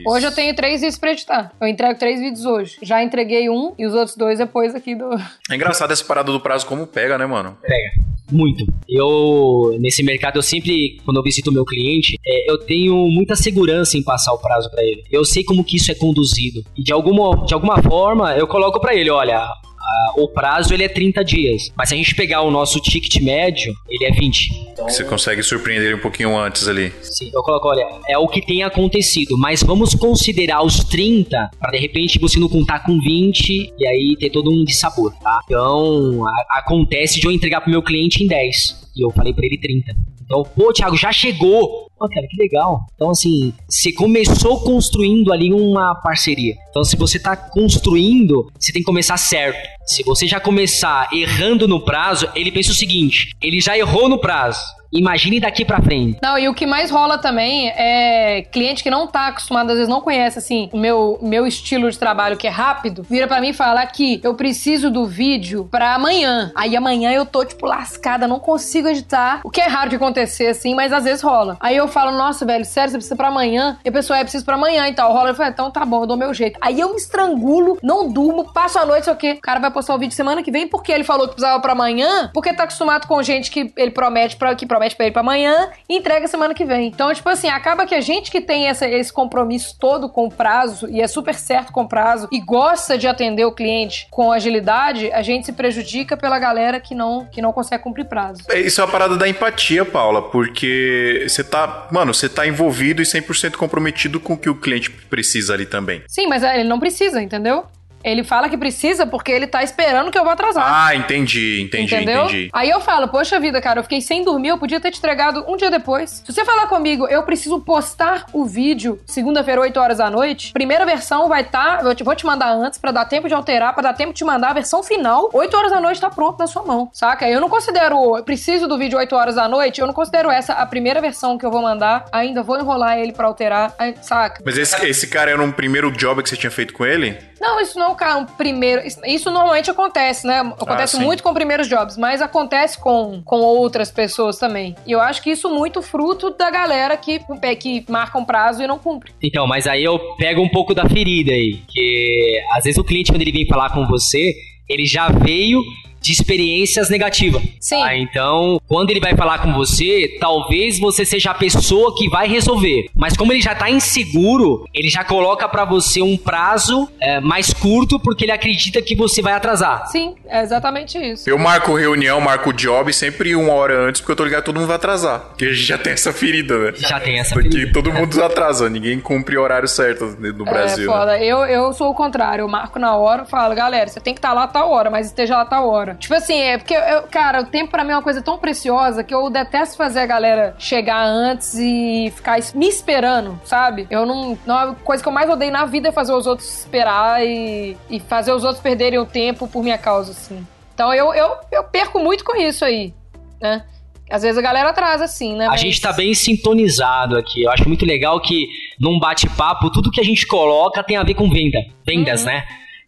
Hoje eu tenho três vídeos pra editar. Eu entrego três vídeos hoje. Já entreguei um e os outros dois depois aqui do.
É engraçado essa parada do prazo como pega, né, mano?
Pega. Muito. Eu, nesse mercado, eu sempre, quando eu visito o meu cliente, é, eu tenho muita segurança em passar o prazo pra ele. Eu sei como que isso é conduzido. E de alguma, de alguma forma, eu coloco pra ele, olha, a- o prazo ele é 30 dias. Mas se a gente pegar o nosso ticket médio, ele é 20. Então,
Você consegue surpreender um pouquinho antes ali.
Sim, eu coloco, olha, é o que tem acontecido, mas vamos considerar os 30 para de repente você não contar com 20 e aí ter todo um dissabor, tá? Então, a- acontece de eu entregar pro meu cliente em 10 e eu falei pra ele 30. Então, pô, Thiago, já chegou. Pô, cara, que legal. Então, assim, você começou construindo ali uma parceria. Então, se você tá construindo, você tem que começar certo. Se você já começar errando no prazo, ele pensa o seguinte: ele já errou no prazo. Imagine daqui pra frente.
Não, e o que mais rola também é cliente que não tá acostumado, às vezes não conhece, assim, o meu, meu estilo de trabalho, que é rápido, vira pra mim e fala que eu preciso do vídeo pra amanhã. Aí amanhã eu tô, tipo, lascada, não consigo editar. O que é raro de acontecer, assim, mas às vezes rola. Aí eu falo, nossa, velho, sério, você precisa pra amanhã? E a pessoa, é, preciso pra amanhã e tal. Rola, eu falo, então tá bom, eu dou meu jeito. Aí eu me estrangulo, não durmo, passo a noite, sei o quê. O cara vai postar o vídeo semana que vem porque ele falou que precisava pra amanhã, porque tá acostumado com gente que ele promete pra, que promete pra ele pra amanhã e entrega semana que vem. Então, tipo assim, acaba que a gente que tem essa, esse compromisso todo com o prazo e é super certo com o prazo e gosta de atender o cliente com agilidade, a gente se prejudica pela galera que não, que não consegue cumprir prazo.
É, Isso é a parada da empatia, Paula, porque você tá, mano, você tá envolvido e 100% comprometido com o que o cliente precisa ali também.
Sim, mas ele não precisa, entendeu? Ele fala que precisa porque ele tá esperando que eu vou atrasar.
Ah, entendi, entendi,
Entendeu?
entendi.
Aí eu falo, poxa vida, cara, eu fiquei sem dormir, eu podia ter te entregado um dia depois. Se você falar comigo, eu preciso postar o vídeo segunda-feira, 8 horas da noite, primeira versão vai estar, eu te- vou te mandar antes pra dar tempo de alterar, pra dar tempo de te mandar a versão final, 8 horas da noite tá pronto na sua mão, saca? Eu não considero, eu preciso do vídeo 8 horas da noite, eu não considero essa a primeira versão que eu vou mandar, ainda vou enrolar ele pra alterar, saca?
Mas esse, esse cara era um primeiro job que você tinha feito com ele?
Não, isso não é um primeiro. Isso, normalmente acontece, né? Acontece
Ah,
muito com primeiros jobs, mas acontece com, com outras pessoas também. E eu acho que isso muito fruto da galera que, que marca um prazo e não cumpre.
Então, mas aí eu pego um pouco da ferida aí. Que às vezes o cliente, quando ele vem falar com você, ele já veio de experiências negativas.
Sim.
tá? Então, quando ele vai falar com você, talvez você seja a pessoa que vai resolver. Mas como ele já tá inseguro, ele já coloca pra você um prazo é, mais curto porque ele acredita que você vai atrasar.
Sim, é exatamente isso.
Eu marco reunião, marco job sempre uma hora antes, porque eu tô ligado que todo mundo vai atrasar. Porque a gente já tem essa ferida, né?
Já tem essa
Porque
ferida.
todo mundo atrasa, ninguém cumpre horário certo no Brasil.
é
né?
foda. Eu, eu sou o contrário. Eu marco na hora e falo, galera, você tem que estar lá a tal hora, mas esteja lá a tal hora. Tipo assim, é porque, eu, cara, o tempo pra mim é uma coisa tão preciosa que eu detesto fazer a galera chegar antes e ficar me esperando, sabe? Eu não. não a coisa que eu mais odeio na vida é fazer os outros esperar e, e fazer os outros perderem o tempo por minha causa, assim. Então eu, eu, eu perco muito com isso aí, né? Às vezes a galera atrasa, assim, né?
A
Mas-
gente tá bem sintonizado aqui. Eu acho muito legal que num bate-papo, tudo que a gente coloca tem a ver com venda. Vendas, né?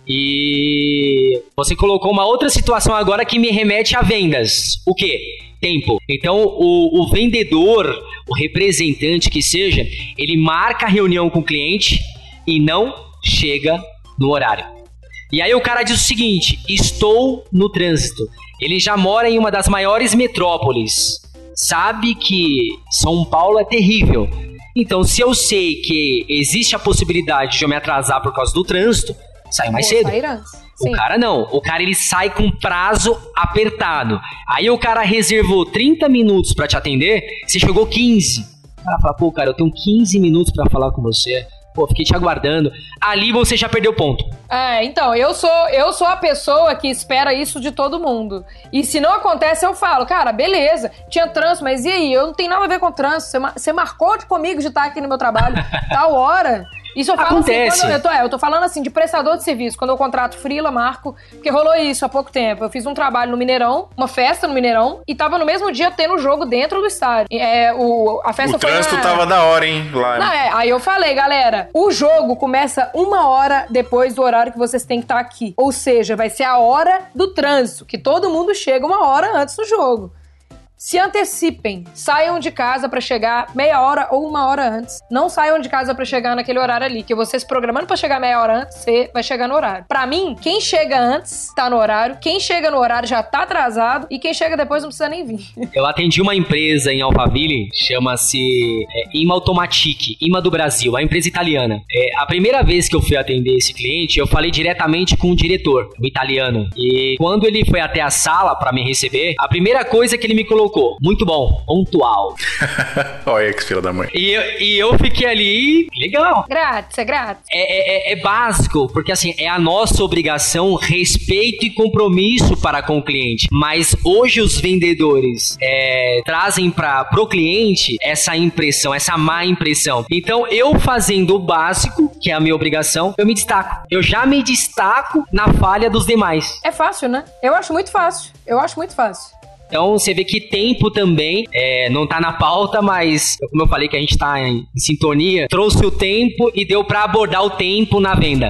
E você colocou uma outra situação agora que me remete a vendas. O quê? Tempo. Então, o, o vendedor, o representante que seja, ele marca a reunião com o cliente e não chega no horário. E aí o cara diz o seguinte: estou no trânsito. Ele já mora em uma das maiores metrópoles. Sabe que São Paulo é terrível. Então, se eu sei que existe a possibilidade de eu me atrasar por causa do trânsito, saio mais
Vou
cedo.
sair antes.
O
Sim.
cara não. O cara ele sai com prazo apertado. Aí o cara reservou 30 minutos pra te atender, você chegou 15. O cara fala, pô, cara, eu tenho 15 minutos pra falar com você. Pô, fiquei te aguardando. Ali você já perdeu ponto.
É, então, eu sou, eu sou a pessoa que espera isso de todo mundo. E se não acontece, eu falo, cara, beleza, tinha trânsito, mas e aí? Eu não tenho nada a ver com trânsito. Você, você marcou comigo de estar aqui no meu trabalho, (laughs) tal hora. Isso eu falo
Acontece.
assim, quando eu, tô, é, eu tô falando assim de prestador de serviço. Quando eu contrato frila, marco, porque rolou isso há pouco tempo. Eu fiz um trabalho no Mineirão, uma festa no Mineirão, e tava no mesmo dia tendo jogo dentro do estádio. É, o, a festa
O
foi
trânsito
na-
tava da hora, hein? Lá.
não, é, aí eu falei, galera, o jogo começa uma hora depois do horário que vocês têm que estar aqui. Ou seja, vai ser a hora do trânsito, que todo mundo chega uma hora antes do jogo. Se antecipem, saiam de casa pra chegar meia hora ou uma hora antes. Não saiam de casa pra chegar naquele horário ali, que você se programando pra chegar meia hora antes, você vai chegar no horário. Pra mim, quem chega antes tá no horário, quem chega no horário já tá atrasado e quem chega depois não precisa nem vir. (laughs)
Eu atendi uma empresa em Alphaville, chama-se é, Ima Automatic, Ima do Brasil, a empresa italiana. É, a primeira vez que eu fui atender esse cliente, eu falei diretamente com o diretor, o italiano. E quando ele foi até a sala para me receber, a primeira coisa que ele me colocou colocou, muito bom, pontual. (laughs)
Olha que filha da mãe.
E eu, e eu fiquei ali, legal.
Grátis, é grátis.
É, é, é, básico, porque assim, é a nossa obrigação, respeito e compromisso para com o cliente. Mas hoje os vendedores é, trazem para pro cliente essa impressão, essa má impressão. Então, eu fazendo o básico, que é a minha obrigação, eu me destaco. Eu já me destaco na falha dos demais.
É fácil, né? Eu acho muito fácil. Eu acho muito fácil.
Então você vê que tempo também é, não tá na pauta, mas como eu falei que a gente tá em, em sintonia, trouxe o tempo e deu para abordar o tempo na venda.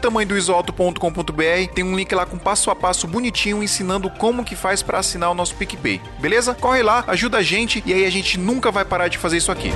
tamanhodoisoalto.com.br, tem um link lá com passo a passo bonitinho ensinando como que faz para assinar o nosso PicPay. Beleza? Corre lá, ajuda a gente e aí a gente nunca vai parar de fazer isso aqui.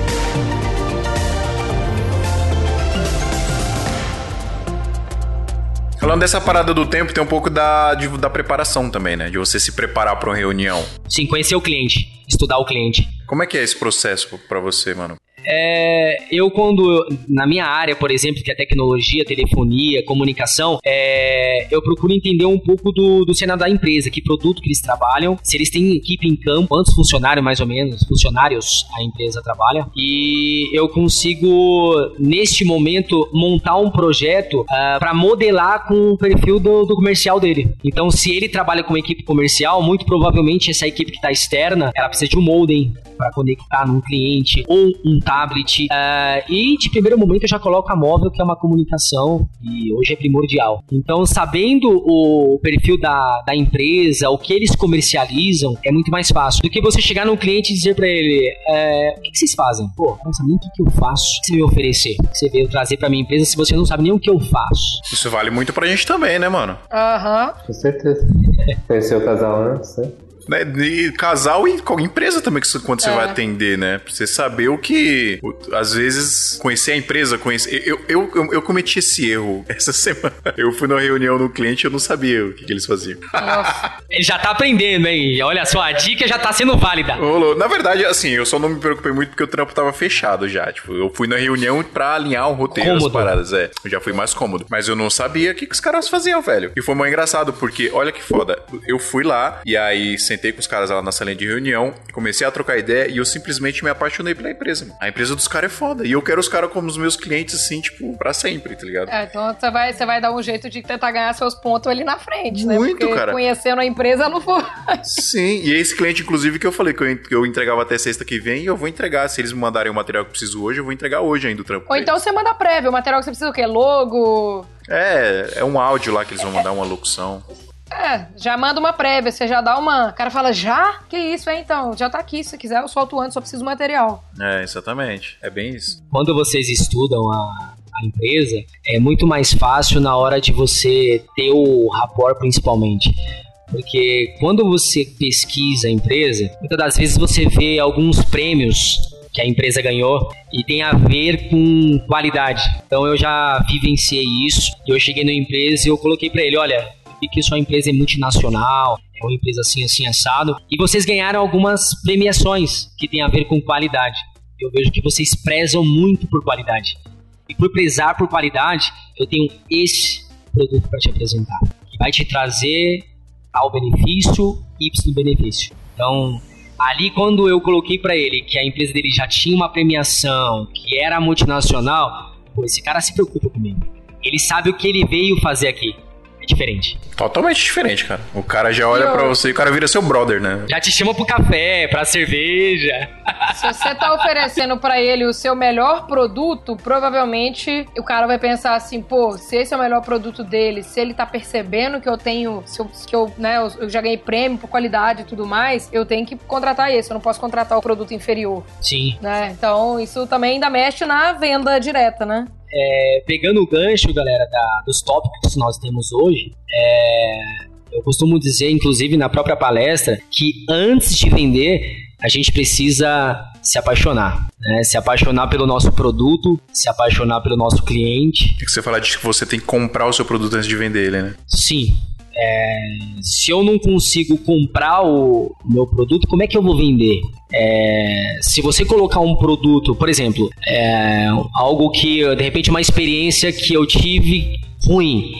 Falando dessa parada do tempo, tem um pouco da, de, da preparação também, né? De você se preparar para uma reunião.
Sim, conhecer o cliente, estudar o cliente.
Como é que é esse processo para você, mano?
É, eu quando, na minha área, por exemplo, que é tecnologia, telefonia, comunicação, é, eu procuro entender um pouco do, do cenário da empresa, que produto que eles trabalham, se eles têm equipe em campo, quantos funcionários mais ou menos, funcionários a empresa trabalha, e eu consigo, neste momento, montar um projeto uh, ah, para modelar com o perfil do, do, comercial dele. Então, se ele trabalha com uma equipe comercial, muito provavelmente essa equipe que está externa, ela precisa de um modem para conectar num cliente ou um tablet. Uh, e de primeiro momento eu já coloco a móvel, que é uma comunicação e hoje é primordial. Então, sabendo o perfil da, da empresa, o que eles comercializam, é muito mais fácil do que você chegar num cliente e dizer para ele: é, o que, que, vocês fazem? Pô, não sabe nem o que, que eu faço. O que você veio oferecer? O que você veio trazer pra minha empresa se você não sabe nem o que eu faço?
Isso vale muito pra gente também, né, mano?
Aham.
Uhum. Com certeza. Conheceu o casal antes, né?
Né? E casal e empresa também, que quando você é. vai atender, né? Pra você saber o que. Às vezes, conhecer a empresa, conhecer. Eu, eu, eu, eu cometi esse erro (laughs) essa semana. Eu fui numa reunião no cliente e eu não sabia o que, que eles faziam. (laughs)
Ele já tá aprendendo, hein? Olha só, a dica já tá sendo válida.
Na verdade, assim, eu só não me preocupei muito porque o trampo tava fechado já. Tipo, eu fui na reunião pra alinhar o roteiro cômodo. das paradas. É, eu já fui mais cômodo. Mas eu não sabia o que, que os caras faziam, velho. E foi muito engraçado, porque olha que foda. Eu fui lá e aí sentei com os caras lá na salinha de reunião, comecei a trocar ideia e eu simplesmente me apaixonei pela empresa. A empresa dos caras é foda. E eu quero os caras como os meus clientes, assim, tipo, pra sempre, tá ligado?
É, então você vai, você vai dar um jeito de tentar ganhar seus pontos ali na frente, né?
Muito,
Porque
cara.
conhecendo a empresa não foi.
Sim, e esse cliente, inclusive, que eu falei que eu, que eu entregava até sexta que vem, eu vou entregar. Se eles me mandarem o material que eu preciso hoje, eu vou entregar hoje ainda o trampo.
Ou então você manda prévio, o material que você precisa o quê? Logo?
É, é um áudio lá que eles vão mandar uma locução.
É, já manda uma prévia, você já dá uma. O cara fala, já? Que isso, é então? Já tá aqui, se quiser eu solto antes, só preciso do material.
É, exatamente. É bem isso.
Quando vocês estudam a, a empresa, é muito mais fácil na hora de você ter o rapport principalmente. Porque quando você pesquisa a empresa, muitas das vezes você vê alguns prêmios que a empresa ganhou e tem a ver com qualidade. Então eu já vivenciei isso. Eu cheguei na empresa e eu coloquei para ele, olha, que sua empresa é multinacional, é uma empresa assim, assim, assado, e vocês ganharam algumas premiações que tem a ver com qualidade. Eu vejo que vocês prezam muito por qualidade. E por prezar por qualidade, eu tenho esse produto para te apresentar, que vai te trazer ao benefício Y benefício. Então, ali quando eu coloquei para ele que a empresa dele já tinha uma premiação, que era multinacional, pô, esse cara se preocupa comigo. Ele sabe o que ele veio fazer aqui diferente.
Totalmente diferente, cara. O cara já olha para você e o cara vira seu brother, né?
Já te chama pro café, pra cerveja.
Se você tá oferecendo para ele o seu melhor produto, provavelmente o cara vai pensar assim, pô, se esse é o melhor produto dele, se ele tá percebendo que eu tenho, se eu, que eu, né, eu já ganhei prêmio por qualidade e tudo mais, eu tenho que contratar esse, eu não posso contratar o produto inferior.
Sim.
Né? Então, isso também ainda mexe na venda direta, né?
É, pegando o gancho, galera, da, dos tópicos que nós temos hoje, é, Eu costumo dizer, inclusive na própria palestra, que antes de vender, a gente precisa se apaixonar. Né? Se apaixonar pelo nosso produto, se apaixonar pelo nosso cliente.
É que você fala de que você tem que comprar o seu produto antes de vender ele, né?
Sim. É, se eu não consigo comprar o meu produto, como é que eu vou vender? É, se você colocar um produto, por exemplo, é, algo que de repente uma experiência que eu tive ruim,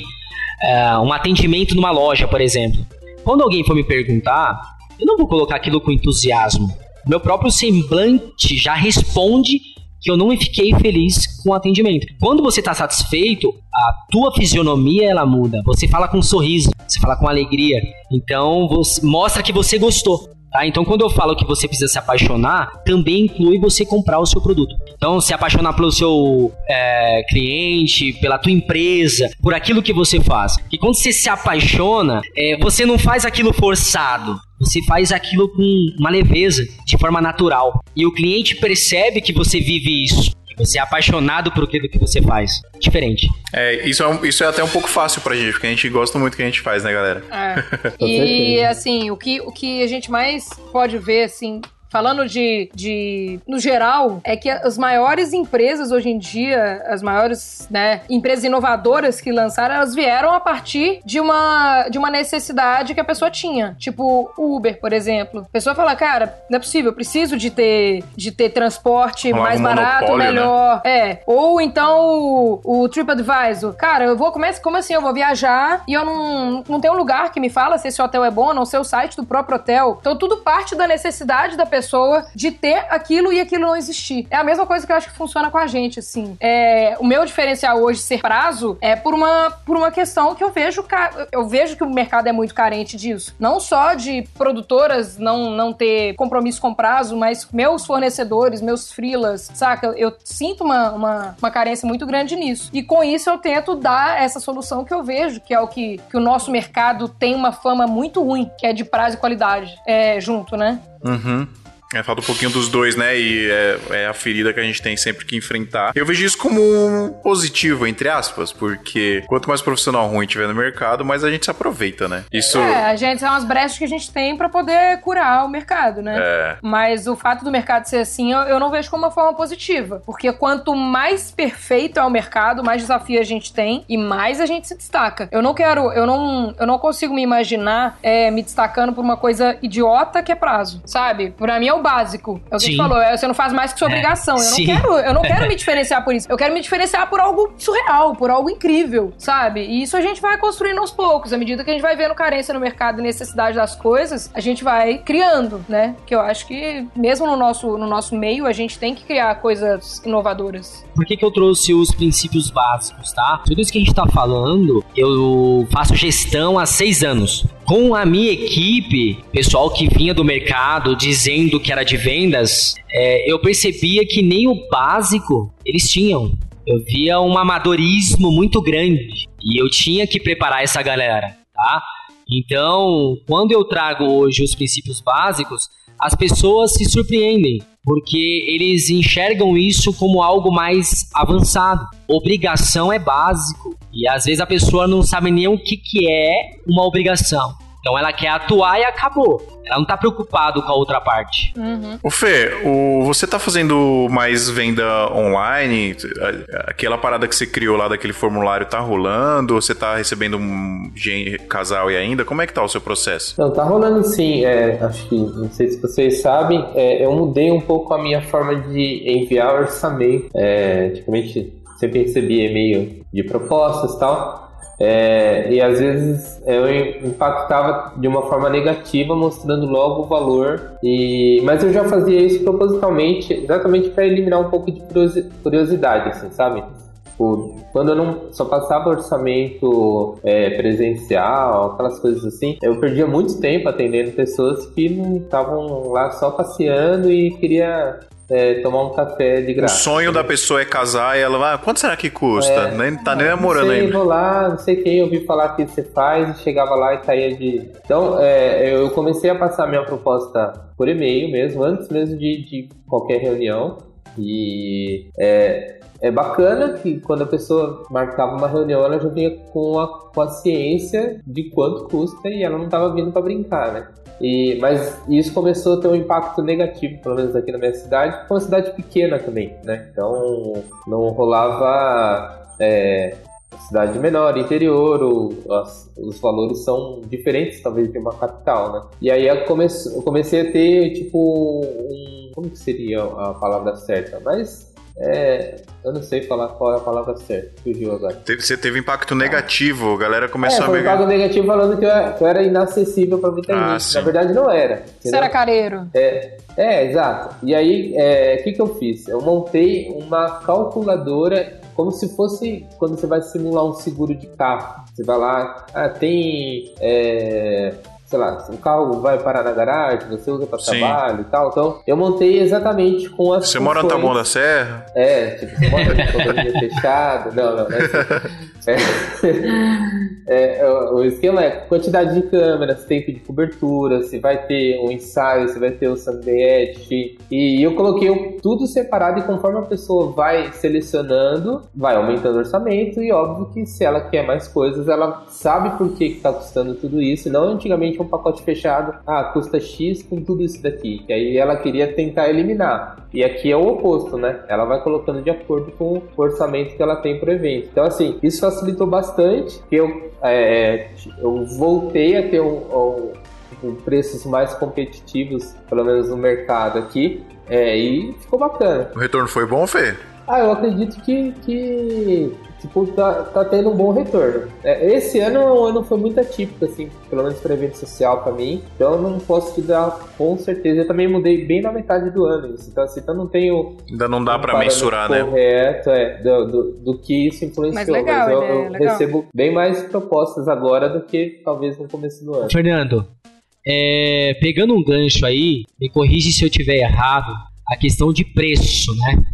é, um atendimento numa loja, por exemplo. Quando alguém for me perguntar, eu não vou colocar aquilo com entusiasmo. Meu próprio semblante já responde que eu não fiquei feliz com o atendimento. Quando você está satisfeito, a tua fisionomia ela muda. Você fala com um sorriso, você fala com alegria. Então você mostra que você gostou. Tá? Então, quando eu falo que você precisa se apaixonar, também inclui você comprar o seu produto. Então, se apaixonar pelo seu é, cliente, pela tua empresa, por aquilo que você faz. E quando você se apaixona, é, você não faz aquilo forçado. Você faz aquilo com uma leveza, de forma natural. E o cliente percebe que você vive isso. Você é apaixonado por aquilo que você faz. Diferente.
É, isso é, isso é até um pouco fácil pra gente, porque a gente gosta muito do que a gente faz, né, galera?
É. (laughs) e, assim, o que, o que a gente mais pode ver, assim, falando de, de no geral, é que as maiores empresas hoje em dia, as maiores né, empresas inovadoras que lançaram, elas vieram a partir de uma, de uma necessidade que a pessoa tinha. Tipo, Uber, por exemplo. A pessoa fala, cara, não é possível, eu preciso de ter, de ter transporte mais barato, né? melhor. Né? É. Ou então o, o TripAdvisor. Cara, eu vou, como, é, como assim? Eu vou viajar e eu não, não tenho um lugar que me fala se esse hotel é bom, não sei o site do próprio hotel. Então tudo parte da necessidade da pessoa pessoa de ter aquilo e aquilo não existir. É a mesma coisa que eu acho que funciona com a gente, assim. É, o meu diferencial hoje ser prazo é por uma, por uma questão que eu vejo, eu vejo que o mercado é muito carente disso. Não só de produtoras não, não ter compromisso com prazo, mas meus fornecedores, meus freelas, saca? Eu sinto uma, uma, uma carência muito grande nisso. E com isso eu tento dar essa solução que eu vejo, que é o que, que o nosso mercado tem uma fama muito ruim, que é de prazo e qualidade é, junto, né?
Uhum. É, falta um pouquinho dos dois, né? E é, é, a ferida que a gente tem sempre que enfrentar. Eu vejo isso como um positivo, entre aspas, porque quanto mais profissional ruim tiver no mercado, mais a gente se aproveita, né?
Isso. É, a gente são as brechas que a gente tem para poder curar o mercado, né?
É.
Mas o fato do mercado ser assim, eu, eu não vejo como uma forma positiva. Porque quanto mais perfeito é o mercado, mais desafio a gente tem e mais a gente se destaca. Eu não quero, eu não, eu não consigo me imaginar é, me destacando por uma coisa idiota que é prazo, sabe? Pra mim é o básico. É o que Sim. gente falou. É, você não faz mais que sua é. obrigação. Eu não, quero, eu não (laughs) quero me diferenciar por isso. Eu quero me diferenciar por algo surreal, por algo incrível, sabe? E isso a gente vai construindo aos poucos. À medida que a gente vai vendo carência no mercado e necessidade das coisas, a gente vai criando, né? Que eu acho que, mesmo no nosso, no nosso meio, a gente tem que criar coisas inovadoras.
Por que, que eu trouxe os princípios básicos, tá? Tudo isso que a gente tá falando, eu faço gestão há seis anos. Com a minha equipe, pessoal que vinha do mercado dizendo que era de vendas, é, eu percebia que nem o básico eles tinham. Eu via um amadorismo muito grande e eu tinha que preparar essa galera, tá? Então, quando eu trago hoje os princípios básicos, as pessoas se surpreendem porque eles enxergam isso como algo mais avançado. Obrigação é básico e às vezes a pessoa não sabe nem o que, que é uma obrigação. Então ela quer atuar e acabou. Ela não tá preocupado com a outra parte.
Uhum.
O Fê, o, você tá fazendo mais venda online? Aquela parada que você criou lá daquele formulário tá rolando? Você tá recebendo um casal e ainda? Como é que tá o seu processo?
Não, tá rolando sim. É, acho que, não sei se vocês sabem, é, eu mudei um pouco a minha forma de enviar orçamento. É, antigamente sempre recebia e-mail de propostas e tal. É, e às vezes eu impactava de uma forma negativa, mostrando logo o valor. E, mas eu já fazia isso propositalmente, exatamente para eliminar um pouco de curiosidade, assim, sabe? quando eu não só passava orçamento é, presencial, aquelas coisas assim, eu perdia muito tempo atendendo pessoas que estavam lá só passeando e queria é, tomar um café de graça.
O sonho da pessoa é casar e ela vai, ah, quanto será que custa? É, nem tá nem namorando
sei,
ainda.
Vou lá, não sei quem, eu ouvi falar que você faz, e chegava lá e saía de. Então, é, eu comecei a passar minha proposta por e-mail mesmo, antes mesmo de, de qualquer reunião. E é, é bacana que quando a pessoa marcava uma reunião, ela já vinha com a, com a ciência de quanto custa e ela não estava vindo para brincar, né? E, mas isso começou a ter um impacto negativo, pelo menos aqui na minha cidade, porque é uma cidade pequena também, né? Então não rolava é, cidade menor, interior, o, as, os valores são diferentes talvez de uma capital, né? E aí eu comecei, eu comecei a ter tipo um, como que seria a palavra certa? Mas é, eu não sei falar qual é a palavra certa, fugiu agora.
Você teve impacto negativo, a galera começou
é, foi
a
um impacto negativo falando que eu, era, que eu era inacessível para muita
Ah,
gente.
sim.
Na verdade não era.
Você
entendeu?
era careiro.
É, é, exato. E aí, é, o que, que eu fiz? Eu montei uma calculadora como se fosse quando você vai simular um seguro de carro. Você vai lá, ah, tem. é, sei lá, o carro vai parar na garagem, você usa para trabalho e tal. Então, eu montei exatamente com as.
Você mora no Taboão da Serra?
é, tipo, você mora no condomínio fechado. Não, não, não é assim. (laughs) É, é, o o esquema é quantidade de câmeras, tempo de cobertura, se vai ter um ensaio, se vai ter o sanduíche. E eu coloquei tudo separado e conforme a pessoa vai selecionando, vai aumentando o orçamento e óbvio que se ela quer mais coisas, ela sabe por que está custando tudo isso. Não antigamente um pacote fechado, ah, custa X com tudo isso daqui. Que aí ela queria tentar eliminar. E aqui é o oposto, né? Ela vai colocando de acordo com o orçamento que ela tem pro evento. Então, assim, isso facilitou bastante, que eu, é, eu voltei a ter um, um- um preços mais competitivos, pelo menos no mercado aqui, é, e ficou bacana.
O retorno foi bom, Fê?
Ah, eu acredito que, que tipo, tá, tá tendo um bom retorno. É, esse ano é um ano foi muito atípico, assim, pelo menos para evento social para mim. Então eu não posso te dar com certeza. Eu também mudei bem na metade do ano isso. Então, assim, então não tenho.
Ainda não dá
um
pra
parâmetro
mensurar, né?
Correto, é, do, do, do que isso influenciou.
Mas legal,
eu,
ideia,
eu
legal.
recebo bem mais propostas agora do que talvez no começo do ano.
Fernando, é, pegando um gancho aí, me corrige se eu tiver errado, a questão de preço, né?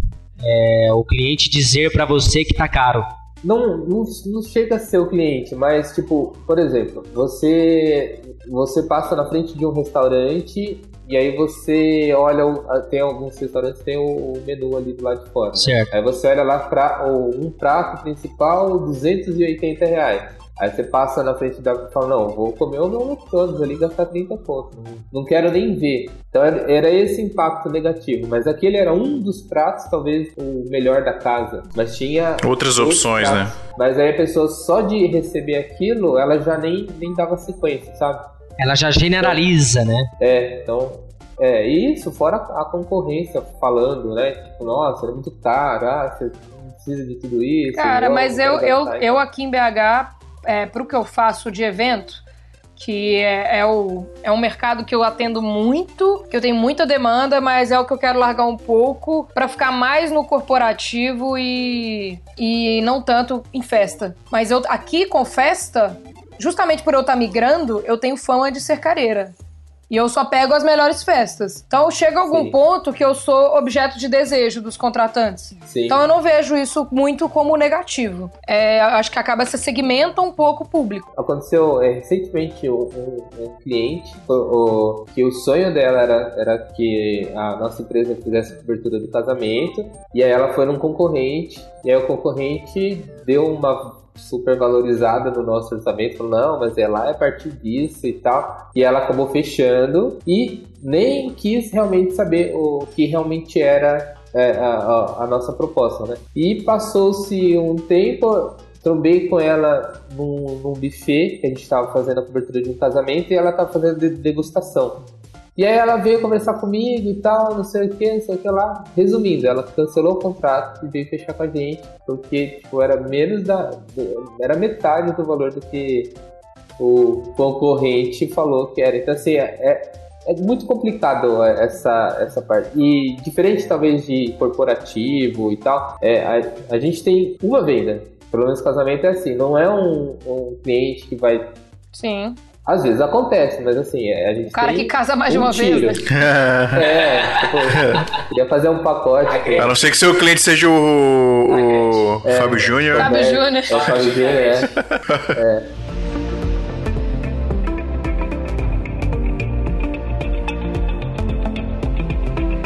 É, o cliente dizer pra você que tá caro.
Não, não, não chega a ser o cliente, mas tipo, por exemplo, você você passa na frente de um restaurante e aí você olha, o- tem alguns restaurantes tem o, menu ali do lado de fora. né?
Certo.
Aí você olha lá pra, um prato principal, 280 reais. Aí você passa na frente da e fala, não, vou comer o meu McDonald's ali e gastar 30 pontos. Não, quero nem ver. Então era esse impacto negativo. Mas aquele era um dos pratos, talvez o melhor da casa. Mas tinha
Outras opções, né?
pratos. Mas aí a pessoa só de receber aquilo, ela já nem, nem dava sequência, sabe?
Ela já generaliza, né?
É, então. É, e isso, fora a concorrência falando, né? Tipo, nossa, é muito caro, ah, você não precisa de tudo isso.
Cara, mas eu, eu, eu aqui em BH, é, pro que eu faço de evento, que é, é o, é um mercado que eu atendo muito, que eu tenho muita demanda, mas é o que eu quero largar um pouco pra ficar mais no corporativo e, e não tanto em festa. Mas eu aqui com festa, justamente por eu estar migrando, eu tenho fama de ser careira. E eu só pego as melhores festas. Então chega algum
Sim.
ponto que eu sou objeto de desejo dos contratantes.
Sim.
Então eu não vejo isso muito como negativo. É, acho que acaba se segmenta um pouco o público.
Aconteceu é, recentemente um, um- um cliente o, o- que o sonho dela era, era que a nossa empresa fizesse a cobertura do casamento e aí ela foi num concorrente e aí o concorrente deu uma super valorizada no nosso orçamento, falou, não, mas é lá é a partir disso e tal, e ela acabou fechando e nem quis realmente saber o que realmente era é, a, a- a nossa proposta, né? E passou-se um tempo, trombei com ela num, num buffet que a gente estava fazendo a cobertura de um casamento e ela estava fazendo de- degustação. E aí ela veio conversar comigo e tal, não sei o que, não sei o que lá. Resumindo, ela cancelou o contrato e veio fechar com a gente, porque tipo, era menos da. era metade do valor do que o concorrente falou que era. Então assim, é, é- é muito complicado essa, essa parte. E diferente talvez de corporativo e tal, é, a, a gente tem uma venda. Pelo menos casamento é assim, não é um, um cliente que vai.
Sim.
Às vezes acontece, mas assim, é, a gente
O cara
tem
que casa mais de
um
uma
tiro.
vez, né? (laughs)
É, tipo, queria fazer um pacote.
A não ser que seu cliente seja o, o
É.
Fábio Júnior.
Fábio
É,
Júnior.
É o Fábio Júnior, é. (laughs)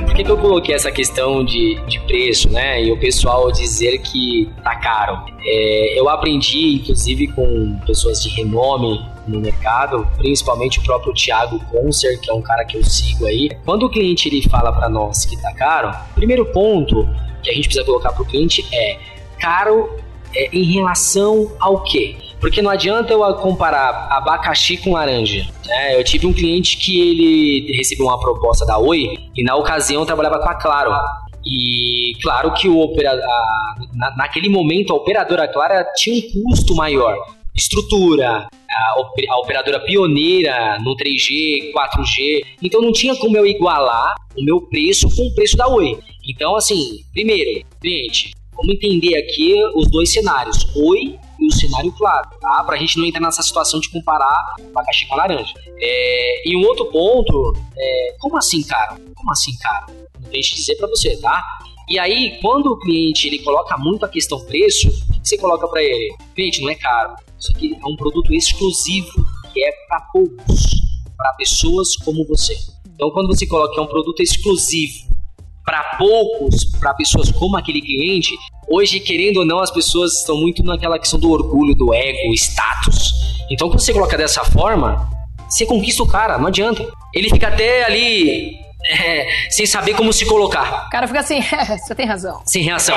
Porque que eu coloquei essa questão de, de preço, né? E o pessoal dizer que tá caro. É, eu aprendi, inclusive, com pessoas de renome no mercado, principalmente o próprio Thiago Concer, que é um cara que eu sigo aí. Quando o cliente ele fala para nós que tá caro, primeiro ponto que a gente precisa colocar pro cliente é caro é, em relação ao quê? Porque não adianta eu comparar abacaxi com laranja. Né? Eu tive um cliente que ele recebeu uma proposta da Oi e na ocasião trabalhava com a Claro. E claro que o operador, na, naquele momento a operadora Claro tinha um custo maior. Estrutura, a, a operadora pioneira no 3G, 4G. Então não tinha como eu igualar o meu preço com o preço da Oi. Então, assim, primeiro, cliente, vamos entender aqui os dois cenários. Oi e o cenário claro, tá? Pra gente não entrar nessa situação de comparar abacaxi com laranja. É, e um outro ponto, é, como assim, cara? Como assim, cara? Não deixe de dizer para você, tá? E aí, quando o cliente ele coloca muito a questão preço, o que você coloca para ele? Cliente, não é caro. Isso aqui é um produto exclusivo que é para poucos, para pessoas como você. Então, quando você coloca que é um produto exclusivo para poucos, para pessoas como aquele cliente, hoje, querendo ou não, as pessoas estão muito naquela questão do orgulho, do ego, status. Então, quando você coloca dessa forma, você conquista o cara, não adianta. Ele fica até ali é, sem saber como se colocar.
O cara fica assim, (laughs) é, você tem razão.
Sem reação.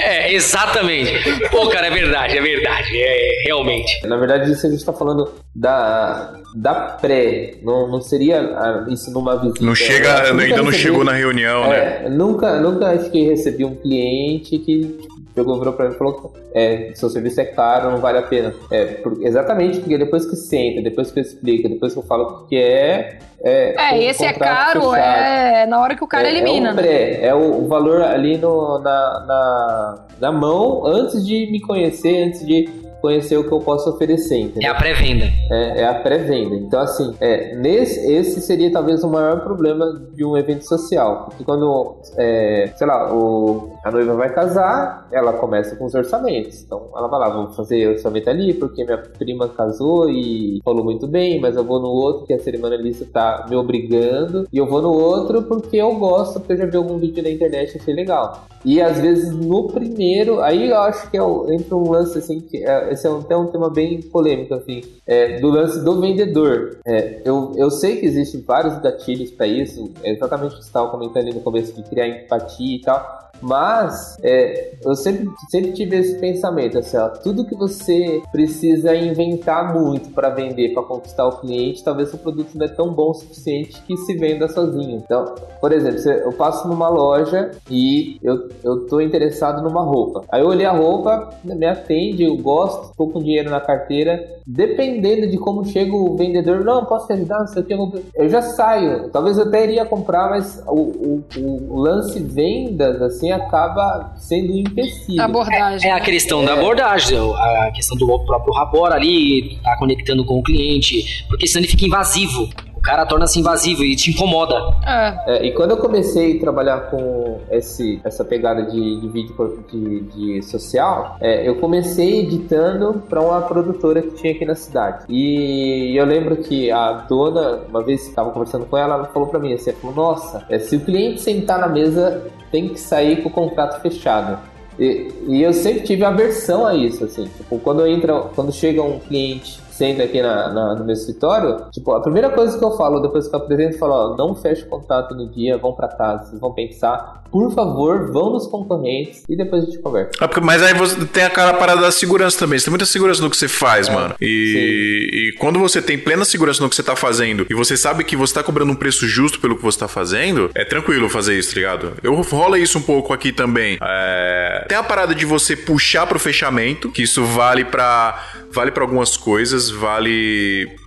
É, exatamente. Pô, cara, é verdade, é verdade. É, realmente.
Na verdade, isso a gente tá falando da, da pré. Não, não seria ah, isso numa visita.
Não chega, ainda não chegou na reunião,
é, né? Nunca, nunca acho que recebi um cliente que pegou, virou pra mim e falou: é, seu serviço é caro, não vale a pena. É, por, exatamente porque depois que senta, depois que explica, depois que eu falo o que é.
É, é esse é caro, fechado. é na hora que o cara
é,
elimina.
É, um pré, é o, o, valor ali no, na, na, na mão antes de me conhecer, antes de conhecer o que eu posso oferecer. Entendeu?
É a pré-venda.
É, é, a pré-venda. Então, assim, é, nesse, esse seria talvez o maior problema de um evento social. Porque quando, é, sei lá, o, a noiva vai casar, ela começa com os orçamentos. Então, ela vai lá, vou fazer orçamento ali, porque minha prima casou e falou muito bem, mas eu vou no outro que a cerimonialista tá me obrigando. E eu vou no outro porque eu gosto, porque eu já vi algum vídeo na internet e achei legal. E às vezes no primeiro, aí eu acho que é, entra um lance assim, que é, esse é até um tema bem polêmico, assim, é, do lance do vendedor. É, eu, eu sei que existem vários gatilhos para isso, é exatamente o que você estava comentando ali no começo de criar empatia e tal. Mas é, eu sempre, sempre tive esse pensamento, assim, ó, tudo que você precisa inventar muito para vender, para conquistar o cliente, talvez o produto não é tão bom o suficiente que se venda sozinho. Então, por exemplo, eu passo numa loja e eu, eu tô interessado numa roupa. Aí eu olhei a roupa, me atende, eu gosto, estou com dinheiro na carteira. Dependendo de como chega o vendedor, não, posso te ajudar, não sei o que, eu já saio. Talvez eu até iria comprar, mas o, o, o lance vendas, assim, acaba sendo um empecilho.
Abordagem.
É, é a questão é. da abordagem, a questão do próprio rapport ali, tá conectando com o cliente, porque senão ele fica invasivo cara torna-se invasivo e te incomoda.
É.
é. E quando eu comecei a trabalhar com esse, essa pegada de, de vídeo de, de social, é, eu comecei editando para uma produtora que tinha aqui na cidade. E eu lembro que a dona, uma vez que estava conversando com ela, ela falou para mim assim, ela falou, nossa, é, se o cliente sentar na mesa, tem que sair com o contrato fechado. E, e, eu sempre tive aversão a isso, assim. Tipo, quando entra, quando chega um cliente senta aqui na, na, no meu escritório, tipo, a primeira coisa que eu falo depois que eu apresento, eu falo, ó, não feche contato no dia, vão para casa, vocês vão pensar, por favor, vão nos concorrentes e depois a gente conversa.
Ah, mas aí você tem aquela parada da segurança também, você tem muita segurança no que você faz, é, mano. E, e, quando você tem plena segurança no que você tá fazendo e você sabe que você tá cobrando um preço justo pelo que você tá fazendo, é tranquilo fazer isso, tá ligado? Eu rola isso um pouco aqui também. É... Tem a parada de você puxar pro fechamento, que isso vale para vale para algumas coisas, vale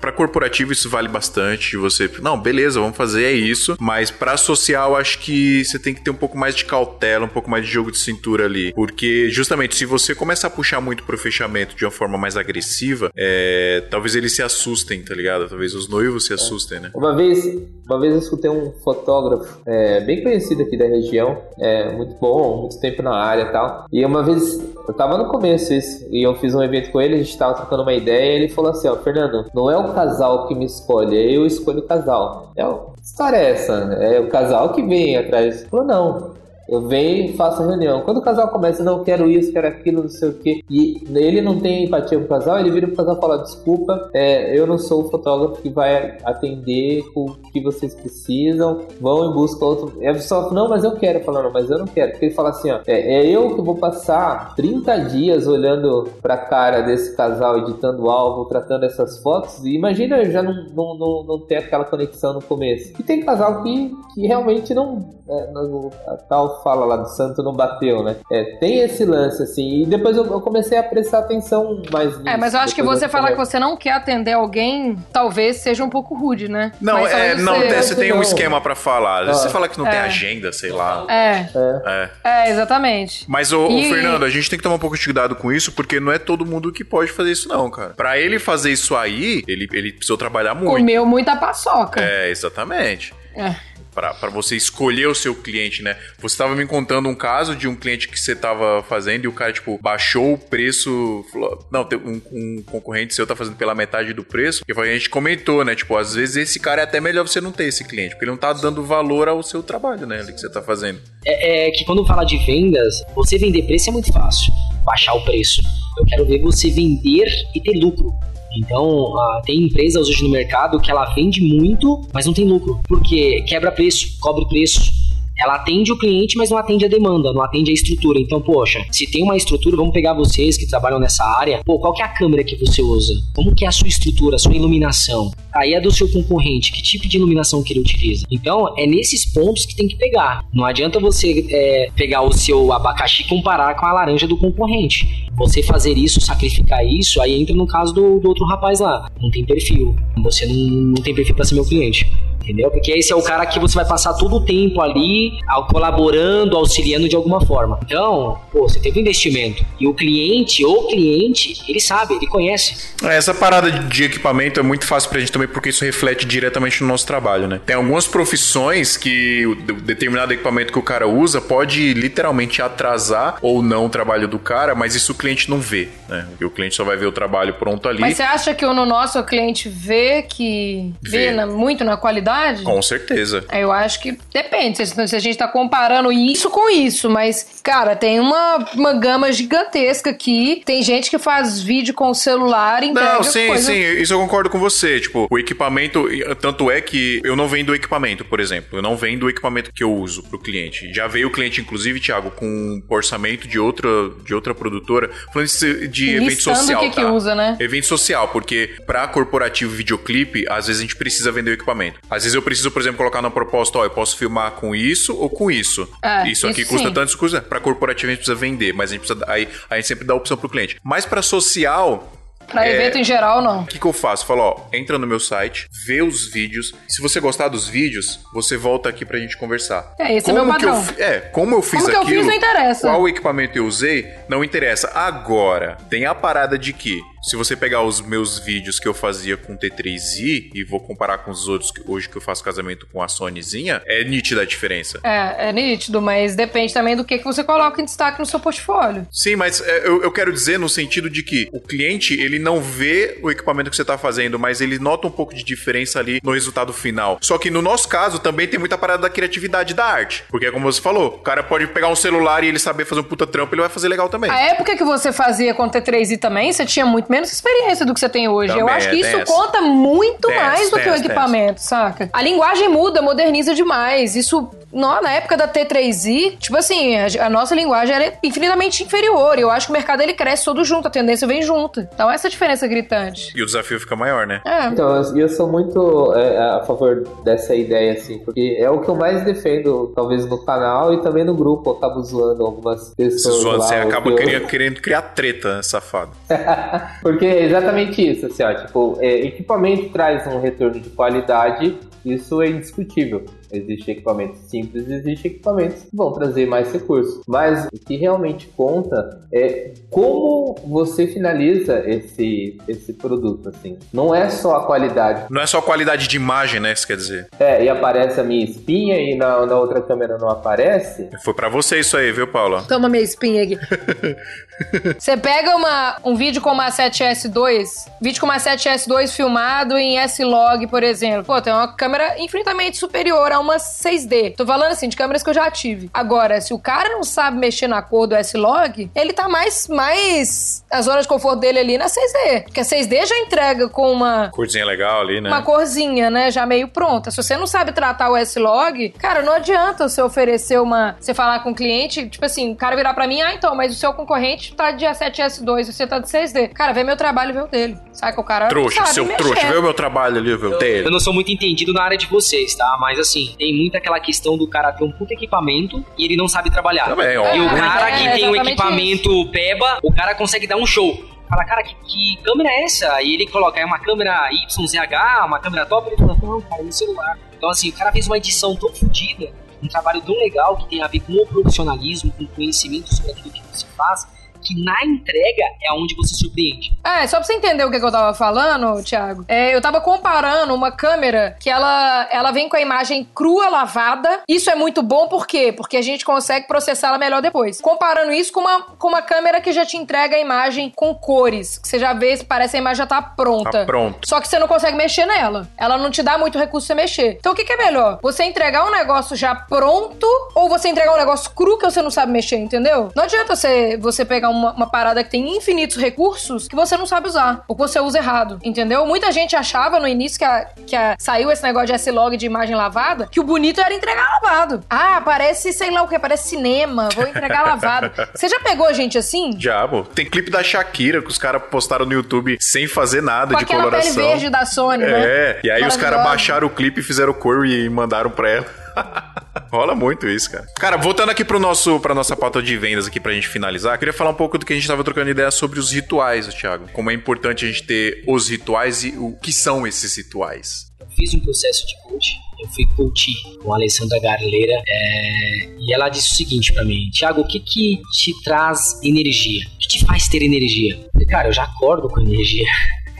para corporativo isso vale bastante. Você, não, beleza, vamos fazer é isso, mas para social acho que você tem que ter um pouco mais de cautela, um pouco mais de jogo de cintura ali, porque justamente se você começar a puxar muito pro fechamento de uma forma mais agressiva, é, talvez eles se assustem, tá ligado? Talvez os noivos se é. assustem, né?
Uma vez, uma vez eu escutei um fotógrafo é, bem conhecido aqui da região, é muito bom, muito tempo na área e tal, e uma vez eu tava no começo isso, e eu fiz um evento com ele, a gente tava trocando uma ideia, e ele falou assim, ó, Fernando, não é o casal que me escolhe, é eu escolho o casal. É, que história é essa? É o casal que vem atrás. Falou, não, eu venho e faço a reunião. Quando o casal começa, não quero isso, quero aquilo, não sei o que, e ele não tem empatia com o casal, ele vira pro casal e fala: Desculpa, é, eu não sou o fotógrafo que vai atender com o que vocês precisam, vão em busca outro. É só, não, mas eu quero. Falando, mas eu não quero. Porque ele fala assim: ó, é, é eu que vou passar 30 dias olhando pra cara desse casal, editando o álbum, tratando essas fotos, e imagina eu já não, não, não, não ter aquela conexão no começo. E tem casal que, que realmente não. É, não a fala lá do santo não bateu, né? É, tem esse lance, assim. E depois eu, eu comecei a prestar atenção mais nisso.
É, mas eu acho que você falar que você não quer atender alguém, talvez seja um pouco rude, né?
Não,
Mas
é, não,
você-
você tem um
não.
esquema pra falar. Às vezes
Ah.
você fala que não tem
É.
agenda, sei lá.
É,
É.
é, exatamente.
Mas, ô, ô,
E-
Fernando, a gente tem que tomar um pouco de cuidado com isso, porque não é todo mundo que pode fazer isso, não, cara. Pra ele fazer isso aí, ele, ele precisou trabalhar muito.
Comeu muita paçoca.
É, exatamente.
É.
Pra você escolher o seu cliente, né? Você tava me contando um caso de um cliente que você tava fazendo e o cara, tipo, baixou o preço. Falou, não, um, um concorrente seu tá fazendo pela metade do preço. E a gente comentou, né? Tipo, às vezes esse cara é até melhor você não ter esse cliente, porque ele não tá dando valor ao seu trabalho, né? Que você tá fazendo.
É, é que quando fala de vendas, você vender preço é muito fácil. Baixar o preço. Eu quero ver você vender e ter lucro. Então, ah, tem empresas hoje no mercado que ela vende muito, mas não tem lucro. Porque quebra preço, cobre preço. Ela atende o cliente, mas não atende a demanda, não atende a estrutura. Então, poxa, se tem uma estrutura, vamos pegar vocês que trabalham nessa área. Pô, qual que é a câmera que você usa? Como que é a sua estrutura, a sua iluminação? Aí é do seu concorrente, que tipo de iluminação que ele utiliza? Então, é nesses pontos que tem que pegar. Não adianta você é, pegar o seu abacaxi e comparar com a laranja do concorrente. Você fazer isso, sacrificar isso, aí entra no caso do, do outro rapaz lá. Não tem perfil. Você não, não tem perfil para ser meu cliente. Entendeu? Porque esse é o cara que você vai passar todo o tempo ali ao- colaborando, auxiliando de alguma forma. Então, pô, você teve um investimento. E o cliente, o cliente, ele sabe, ele conhece.
É, Essa parada de equipamento é muito fácil pra gente também, porque isso reflete diretamente no nosso trabalho, né? Tem algumas profissões que o de- determinado equipamento que o cara usa pode literalmente atrasar ou não o trabalho do cara, mas isso o cliente não vê, né? Porque o cliente só vai ver o trabalho pronto ali.
Mas você acha que no nosso o cliente vê que vê,
Vê.
na- muito na qualidade?
Com certeza.
Eu acho que depende. Se, a gente tá comparando isso com isso, mas, cara, tem uma, uma gama gigantesca aqui. Tem gente que faz vídeo com o celular e
Não, sim,
coisa.
sim, isso eu concordo com você. Tipo, o equipamento, tanto é que eu não vendo o equipamento, por exemplo. Eu não vendo o equipamento que eu uso pro cliente. Já veio o cliente, inclusive, Thiago, com um orçamento de outra, de outra produtora, falando isso de evento social.
o que que
tá?
usa, né?
Evento social, porque pra corporativo videoclipe, às vezes a gente precisa vender o equipamento. Às vezes eu preciso, por exemplo, colocar na proposta, ó, eu posso filmar com isso ou com isso.
É,
isso aqui
isso
custa
sim.
tanto, custa. Pra corporativo a gente precisa vender, mas a gente precisa. Aí a gente sempre dá a opção pro cliente. Mas pra social,
Pra
É.
evento em geral, não.
o que, que eu faço? Falo, ó, entra no meu site, vê os vídeos. Se você gostar dos vídeos, você volta aqui pra gente conversar.
É, esse é meu
eu
padrão.
fi- é, como eu fiz
Como que eu fiz não interessa.
Qual equipamento eu usei, não interessa. Agora, tem a parada de que, se você pegar os meus vídeos que eu fazia com T3i e vou comparar com os outros que hoje que eu faço casamento com a Sonyzinha, é nítida a diferença.
É, é nítido, mas depende também do que, que você coloca em destaque no seu portfólio.
Sim, mas é, eu, eu quero dizer no sentido de que o cliente, ele não vê o equipamento que você tá fazendo, mas ele nota um pouco de diferença ali no resultado final. Só que no nosso caso, também tem muita parada da criatividade da arte. Porque é como você falou, o cara pode pegar um celular e ele saber fazer um puta trampo, ele vai fazer legal também.
A época que você fazia com T3i também, você tinha muito menos experiência do que você tem hoje. Eu
Também,
acho que
é,
isso
essa.
conta muito
Tem
mais
essa,
do que o equipamento, saca? A linguagem muda, moderniza demais. Isso, nó- na época da T3i, tipo assim, a, a nossa linguagem era infinitamente inferior. E eu acho que o mercado ele cresce todo junto, a tendência vem junto. Então essa diferença é gritante.
E o desafio fica maior, né?
É.
Então, eu, eu sou muito é, a favor dessa ideia, assim, porque é o que eu mais defendo, talvez no canal e também no grupo. Eu acabo zoando algumas
Se
pessoas.
zoando,
lá,
você acaba
eu-
querendo, (laughs) querendo criar treta, safado. (laughs)
Porque é exatamente isso, assim, ó, tipo, é, equipamento traz um retorno de qualidade, isso é indiscutível. Existem equipamentos simples, existem equipamentos que vão trazer mais recursos. Mas o que realmente conta é como você finaliza esse, esse produto, assim. Não é só a qualidade.
Não é só a qualidade de imagem, né? Isso quer dizer.
É, e aparece a minha espinha e na, na outra câmera não aparece.
Foi para você isso aí, viu, Paula?
Toma minha espinha aqui. (laughs) Você pega uma, um vídeo com uma 7S2, vídeo com uma 7S2 filmado em S-Log, por exemplo. Pô, tem uma câmera infinitamente superior uma 6D. Tô falando assim, de câmeras que eu já tive. Agora, se o cara não sabe mexer na cor do S-Log, ele tá mais, mais a zona de conforto dele ali na 6D. Porque a 6D já entrega com uma...
Corzinha legal ali, né?
Uma corzinha, né? Já meio pronta. Se você não sabe tratar o S-Log, cara, não adianta você oferecer uma... Você falar com o cliente, tipo assim, o cara virar pra mim, ah, então, mas o seu concorrente tá de A7S2 e você tá de 6D. Cara, vê meu trabalho e vê o dele. Sabe que o cara
Trouxa,
sabe
seu
mexer.
trouxa. Vê o meu trabalho ali, vê o
Eu
dele.
não sou muito entendido na área de vocês, tá? Mas assim, tem muito aquela questão do cara ter um puto equipamento e ele não sabe trabalhar.
Também, ó.
E o
É,
cara
é,
que tem um equipamento peba, o cara consegue dar um show. Fala, cara, que, que câmera é essa? E ele coloca, é uma câmera YZH, uma câmera top, ele fala, não, cara, é no celular. Então, assim, o cara fez uma edição tão fodida, um trabalho tão legal que tem a ver com o profissionalismo, com conhecimento sobre aquilo que você faz, que na entrega é onde você surpreende.
É, só pra você entender o que, que eu tava falando, Thiago, é, eu tava comparando uma câmera que ela, ela vem com a imagem crua lavada. Isso é muito bom, por quê? Porque a gente consegue processá-la melhor depois. Comparando isso com uma, com uma câmera que já te entrega a imagem com cores, que você já vê, parece a imagem já tá pronta.
Tá pronto.
Só que você não consegue mexer nela. Ela não te dá muito recurso pra você mexer. Então o que, que é melhor? Você entregar um negócio já pronto ou você entregar um negócio cru que você não sabe mexer, entendeu? Não adianta você, você pegar uma, uma parada que tem infinitos recursos que você não sabe usar. Ou que você usa errado, entendeu? Muita gente achava no início que, a, que a- saiu esse negócio de S-Log de imagem lavada que o bonito era entregar lavado. Ah, parece sei lá o que, parece cinema. Vou entregar (laughs) lavado. Você já pegou gente assim?
Diabo. Tem clipe da Shakira que os caras postaram no YouTube sem fazer nada
Com
de coloração.
pele verde da Sony, né?
É, e aí os caras baixaram o clipe, fizeram cor e mandaram pra ela. (laughs) Rola muito isso, cara. Cara, voltando aqui pro nosso, pra nossa pauta de vendas aqui pra gente finalizar, queria falar um pouco do que a gente tava trocando ideia sobre os rituais, Thiago. Como é importante a gente ter os rituais e o que são esses rituais.
Eu fiz um processo de coach, eu fui coach com a Alessandra Garleira, é, e ela disse o seguinte pra mim, Thiago, o que que te traz energia? O que te faz ter energia? Eu falei, cara, eu já acordo com energia.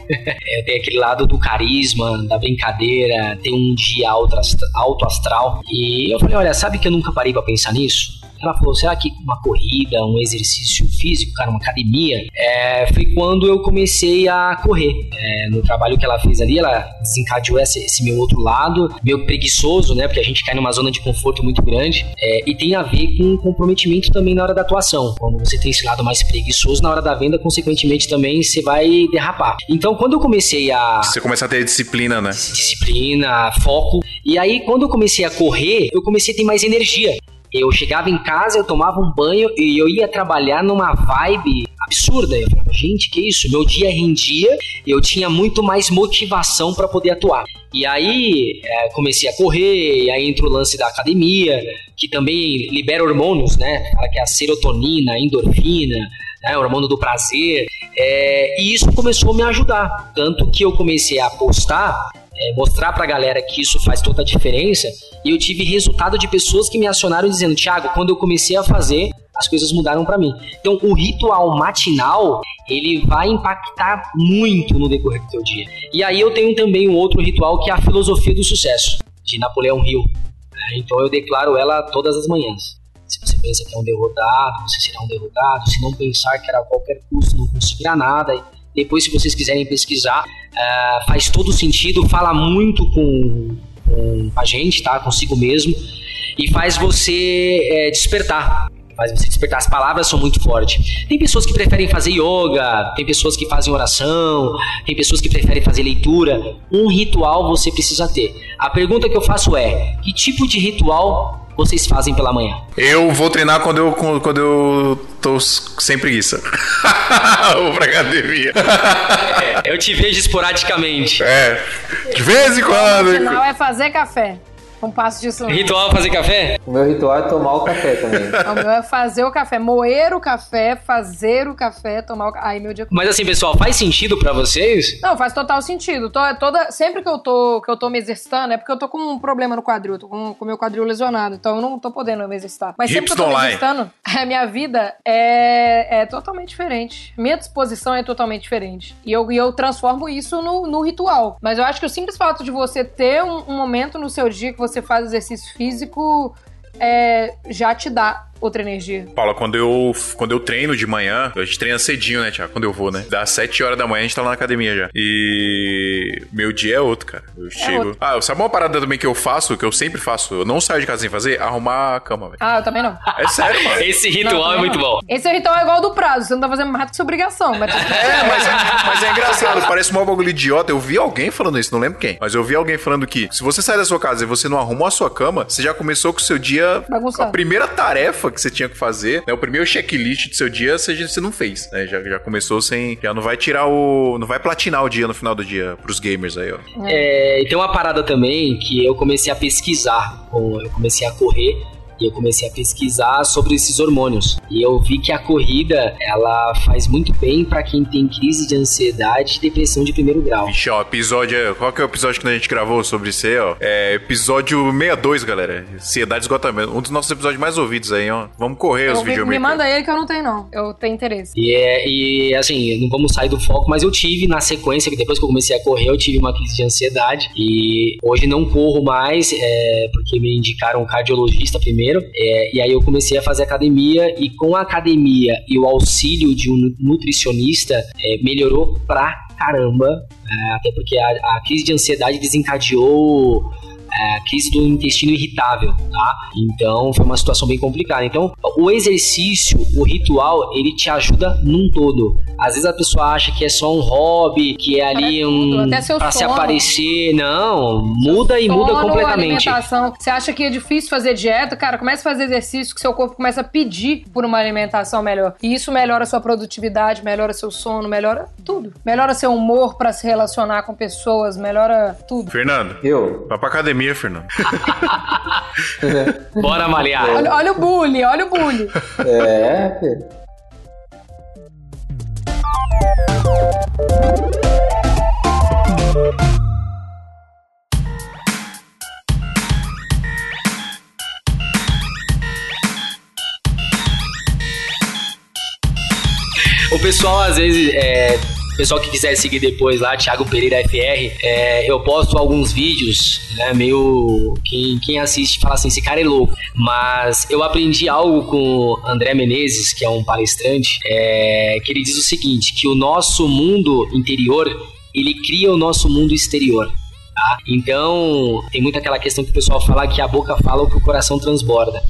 (laughs) É, tenho aquele lado do carisma, da brincadeira, tem um dia alto astra- alto astral. E eu falei, olha, sabe que eu nunca parei pra pensar nisso? Ela falou, será que uma corrida, um exercício físico, cara, uma academia? É, foi quando eu comecei a correr. É, no trabalho que ela fez ali, ela desencadeou esse, esse meu outro lado, meio preguiçoso, né? Porque a gente cai numa zona de conforto muito grande. É, e tem a ver com comprometimento também na hora da atuação. Quando você tem esse lado mais preguiçoso, na hora da venda, consequentemente também você vai derrapar. Então, quando eu comecei a
Você começa a ter disciplina, né?
disciplina, foco. E aí, quando eu comecei a correr, eu comecei a ter mais energia. Eu chegava em casa, eu tomava um banho e eu ia trabalhar numa vibe absurda. Eu falava, gente, que isso? Meu dia rendia eu tinha muito mais motivação para poder atuar. E aí, é, comecei a correr, e aí entra o lance da academia, que também libera hormônios, né? Que é a serotonina, a endorfina, né, o hormônio do prazer. É, e isso começou a me ajudar. Tanto que eu comecei a postar, é, mostrar pra galera que isso faz toda a diferença. E eu tive resultado de pessoas que me acionaram dizendo: Thiago, quando eu comecei a fazer, as coisas mudaram pra mim. Então, o ritual matinal ele vai impactar muito no decorrer do teu dia. E aí eu tenho também um outro ritual que é a filosofia do sucesso, de Napoleão Hill. É, Então eu declaro ela todas as manhãs. Se você pensa que é um derrotado, você será um derrotado. Se não pensar que era a qualquer custo, não conseguirá nada. Depois, se vocês quiserem pesquisar, ah, faz todo sentido, fala muito com, com a gente, tá? Consigo mesmo. E faz você eh, despertar. Faz você despertar. As palavras são muito fortes. Tem pessoas que preferem fazer yoga, tem pessoas que fazem oração, tem pessoas que preferem fazer leitura. Um ritual você precisa ter. A pergunta que eu faço é: que tipo de ritual vocês fazem pela manhã?
Eu vou treinar quando eu, quando eu tô sem preguiça. (laughs) vou pra academia.
Eu te vejo esporadicamente.
É, de vez em
O
quando.
final é fazer café. Passo disso não.
Ritual é fazer café?
O meu ritual é tomar o café também. (laughs)
O meu é fazer o café, moer o café, fazer o café, tomar o café. Aí meu dia.
Mas assim, pessoal, faz sentido pra vocês?
Não, faz total sentido. Tô, toda, sempre que eu, tô, que eu tô me exercitando, é porque eu tô com um problema no quadril, tô com o meu quadril lesionado, então eu não tô podendo me exercitar. Mas sempre que eu tô me exercitando, (laughs) a minha vida é, é totalmente diferente. Minha disposição é totalmente diferente. E eu, e eu transformo isso no, no ritual. Mas eu acho que o simples fato de você ter um, um momento no seu dia que você faz exercício físico é, já te dá outra energia.
Paula, quando eu, quando eu treino de manhã, a gente treina cedinho, né, Tiago? Quando eu vou, né? Das 7 horas da manhã a gente tá lá na academia já. E meu dia é outro, cara. Eu chego.
outro.
Ah, sabe uma parada também que eu faço, que eu sempre faço? Eu não saio de casa sem fazer? Arrumar a cama, velho.
Ah, eu também não.
É sério, mano. (laughs)
Esse ritual
Não,
é muito
não.
bom.
Esse ritual é igual ao do prazo, você não tá fazendo mais do que sua obrigação. Mas
É, mas, mas é engraçado, parece um bagulho idiota. Eu vi alguém falando isso, não lembro quem. Mas eu vi alguém falando que se você sai da sua casa e você não arrumou a sua cama, você já começou com o seu dia.
Bagunçado.
A primeira tarefa que você tinha que fazer, né? O primeiro checklist do seu dia, você, você não fez, né? Já, já começou sem. Já não vai tirar o. Não vai platinar o dia no final do dia pros gamers aí, ó.
É, e tem uma parada também que eu comecei a pesquisar. Eu comecei a correr e eu comecei a pesquisar sobre esses hormônios. E eu vi que a corrida, ela faz muito bem pra quem tem crise de ansiedade e depressão de primeiro grau.
Vixe, ó, episódio. Qual que é o episódio que a gente gravou sobre isso aí, ó? É episódio 62, galera. Ansiedade e esgotamento. Um dos nossos episódios mais ouvidos aí, ó. Vamos correr os
eu, me,
vídeos
me manda ele que eu não tenho, não. Eu tenho interesse.
E, é, e assim, não vamos sair do foco, mas eu tive na sequência, que depois que eu comecei a correr, eu tive uma crise de ansiedade. E hoje não corro mais, é, porque me indicaram um cardiologista primeiro. É, e aí eu comecei a fazer academia, e com a academia e o auxílio de um nutricionista, é, melhorou pra caramba. é, até porque a, a crise de ansiedade desencadeou é, crise do intestino irritável, tá? Então foi uma situação bem complicada. Então o exercício, o ritual, ele te ajuda num todo. Às vezes a pessoa acha que é só um hobby, que é ali
tudo,
um
até seu
pra se
sono.
aparecer. Não, muda e muda
Sono,
completamente.
alimentação. Você acha que é difícil fazer dieta? Cara, comece a fazer exercício que seu corpo começa a pedir por uma alimentação melhor. E isso melhora a sua produtividade, melhora seu sono, melhora tudo. Melhora seu humor pra se relacionar com pessoas, melhora tudo.
Fernando,
Eu?
vai pra academia, Fernando. (laughs)
Bora malhar.
Olha, olha o bullying, olha o bullying.
É, filho.
O pessoal, às vezes, é, pessoal que quiser seguir depois lá, Thiago Pereira FR, é, eu posto alguns vídeos, né, meio... Quem, quem assiste fala assim, esse cara é louco. Mas eu aprendi algo com André Menezes, que é um palestrante, é, que ele diz o seguinte, que o nosso mundo interior, ele cria o nosso mundo exterior. Tá? Então, tem muito aquela questão que o pessoal fala que a boca fala o que o coração transborda.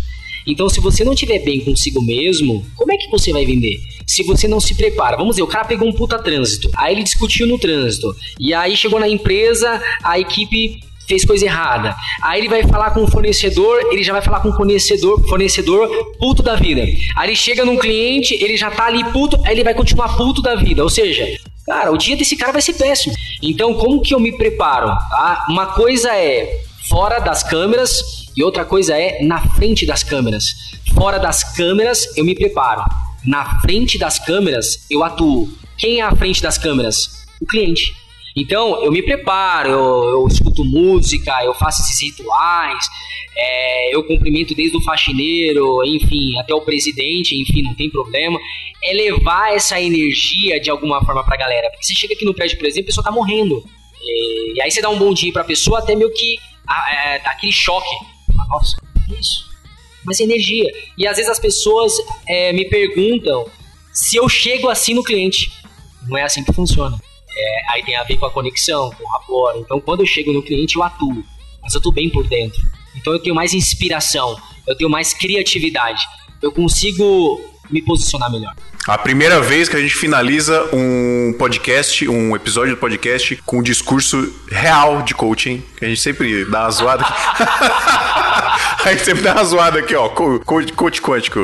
Então, se você não estiver bem consigo mesmo, como é que você vai vender? Se você não se prepara, vamos dizer, o cara pegou um puta trânsito, aí ele discutiu no trânsito, e aí chegou na empresa, a equipe fez coisa errada. Aí ele vai falar com o fornecedor, ele já vai falar com o fornecedor, fornecedor puto da vida. Aí ele chega num cliente, ele já tá ali puto, aí ele vai continuar puto da vida. Ou seja, cara, o dia desse cara vai ser péssimo. Então, como que eu me preparo? Tá? Uma coisa é fora das câmeras e outra coisa é na frente das câmeras. Fora das câmeras, eu me preparo. Na frente das câmeras, eu atuo. Quem é à frente das câmeras? O cliente. Então, eu me preparo, eu, eu escuto música, eu faço esses rituais, é, eu cumprimento desde o faxineiro, enfim, até o presidente, enfim, não tem problema. É levar essa energia de alguma forma pra galera. Porque você chega aqui no prédio, por exemplo, a pessoa tá morrendo. E, e aí você dá um bom dia pra pessoa, até meio que é, dá aquele choque. Nossa, isso? Mas energia. E às vezes as pessoas é, me perguntam se eu chego assim no cliente. Não é assim que funciona. É, aí tem a ver com a conexão, com o rapport. Então, quando eu chego no cliente, eu atuo. Mas eu tô bem por dentro. Então, eu tenho mais inspiração. Eu tenho mais criatividade. Eu consigo me posicionar melhor.
A primeira vez que a gente finaliza um podcast, um episódio do podcast com um discurso real de coaching, que a gente sempre dá uma zoada aqui. (laughs) a gente sempre dá uma zoada aqui, ó, co- co- coach quântico.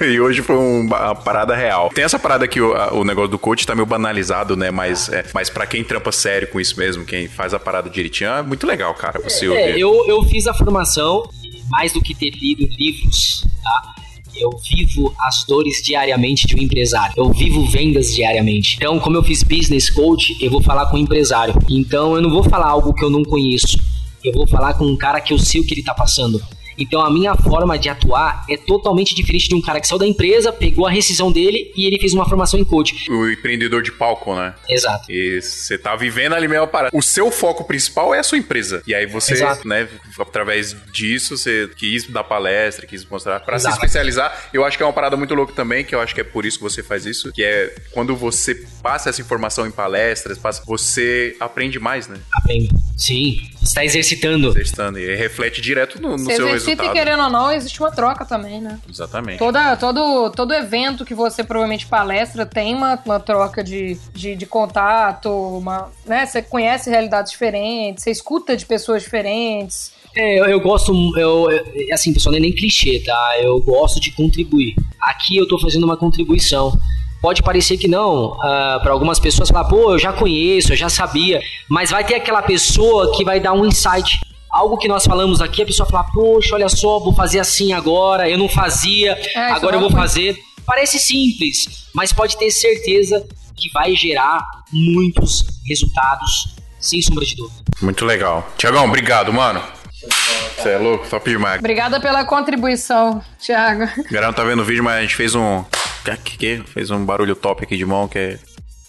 E hoje foi um- uma parada real. Tem essa parada aqui, o, negócio do coach tá meio banalizado, né? Mas, é, mas pra quem trampa sério com isso mesmo, quem faz a parada direitinho, é muito legal, cara, você
É,
ouvir.
eu, eu fiz a formação, mais do que ter lido livros, tá? Eu vivo as dores diariamente de um empresário. Eu vivo vendas diariamente. Então, como eu fiz business coach, eu vou falar com o empresário. Então, eu não vou falar algo que eu não conheço. Eu vou falar com um cara que eu sei o que ele tá passando. Então, a minha forma de atuar é totalmente diferente de um cara que saiu da empresa, pegou a rescisão dele e ele fez uma formação em coach.
O empreendedor de palco, né?
Exato.
E você tá vivendo ali mesmo a parada. O seu foco principal é a sua empresa. E aí você,
Exato.
né, através disso, você quis dar palestra, quis mostrar pra se especializar. Eu acho que é uma parada muito louca também, que eu acho que é por isso que você faz isso, que é quando você passa essa informação em palestras, passa, você aprende mais, né?
Aprende. Sim. Está exercitando.
Exercitando. E reflete direto no, no
Você
seu
exercita
resultado.
e querendo ou não, existe uma troca também, né?
Exatamente.
Toda, todo, todo evento que você provavelmente palestra tem uma, uma troca de, de, de contato, uma, né? Você conhece realidades diferentes, você escuta de pessoas diferentes.
É, eu, eu gosto, eu, eu- assim, pessoal, não é nem clichê, tá? Eu gosto de contribuir. Aqui eu tô fazendo uma contribuição. Pode parecer que não, para algumas pessoas falar, pô, eu já conheço, eu já sabia, mas vai ter aquela pessoa que vai dar um insight. Algo que nós falamos aqui, a pessoa fala, poxa, olha só, vou fazer assim agora, eu não fazia,
isso
agora eu vou fazer. Parece simples, mas pode ter certeza que vai gerar muitos resultados, sem sombra de dúvida.
Muito legal. Tiagão, obrigado, mano. Você é louco, top demais.
Obrigada pela contribuição, Thiago.
Galera não tá vendo o vídeo, mas a gente fez um. Que, que, fez um barulho top aqui de mão, que é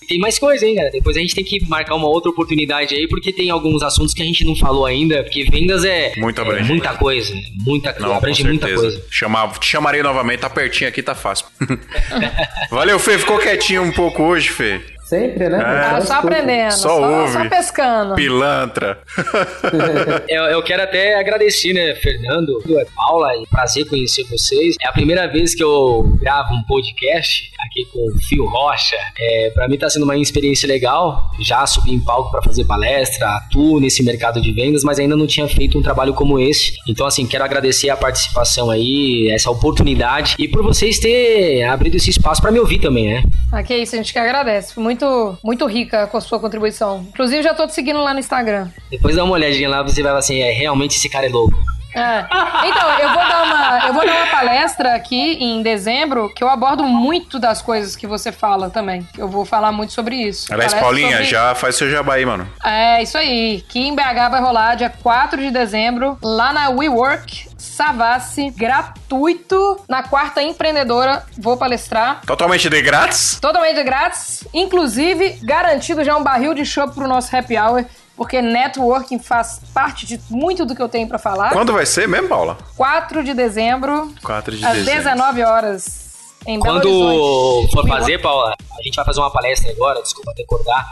Tem mais coisa, hein, cara? Depois a gente tem que marcar uma outra oportunidade aí, porque tem alguns assuntos que a gente não falou ainda, porque vendas é,
Muito
é muita coisa, muita coisa,
Não, com
abrange muita coisa.
Chamar, te chamarei novamente, tá pertinho aqui, tá fácil. (laughs) Valeu, Fê. Ficou quietinho um pouco hoje, Fê.
Sempre, né?
Tá só
escuta.
aprendendo,
Só
só,
ouve.
só pescando.
Pilantra. (laughs)
Eu, eu quero até agradecer, né, Fernando, Paula, e prazer conhecer vocês. É a primeira vez que eu gravo um podcast aqui com o Fio Rocha. É, para mim tá sendo uma experiência legal. Já subi em palco para fazer palestra, atuo nesse mercado de vendas, mas ainda não tinha feito um trabalho como esse. Então, assim, quero agradecer a participação aí, essa oportunidade e por vocês ter abrido esse espaço para me ouvir também, né?
Ah, que isso, a gente que agradece. Foi Muito, muito rica com a sua contribuição. Inclusive, já tô te seguindo lá no Instagram.
Depois dá uma olhadinha lá, você vai falar assim, é, realmente esse cara é louco.
É. Então, eu vou, dar uma, eu vou dar uma palestra aqui em dezembro que eu abordo muito das coisas que você fala também. Eu vou falar muito sobre isso.
Aliás, Paulinha,
sobre-
já faz seu jabá aí, mano.
É, isso aí. Que em BH vai rolar dia 4 de dezembro, lá na WeWork Savassi, gratuito. Na quarta empreendedora, vou palestrar.
Totalmente de grátis.
Totalmente grátis, inclusive garantido já um barril de chopp pro nosso happy hour, porque networking faz parte de muito do que eu tenho pra falar.
Quando vai ser mesmo, Paula?
4 de dezembro,
4 de
às
dezembro.
19 horas, em Belo
Quando
Horizonte.
for fazer, Paula, a gente vai fazer uma palestra agora, desculpa até acordar,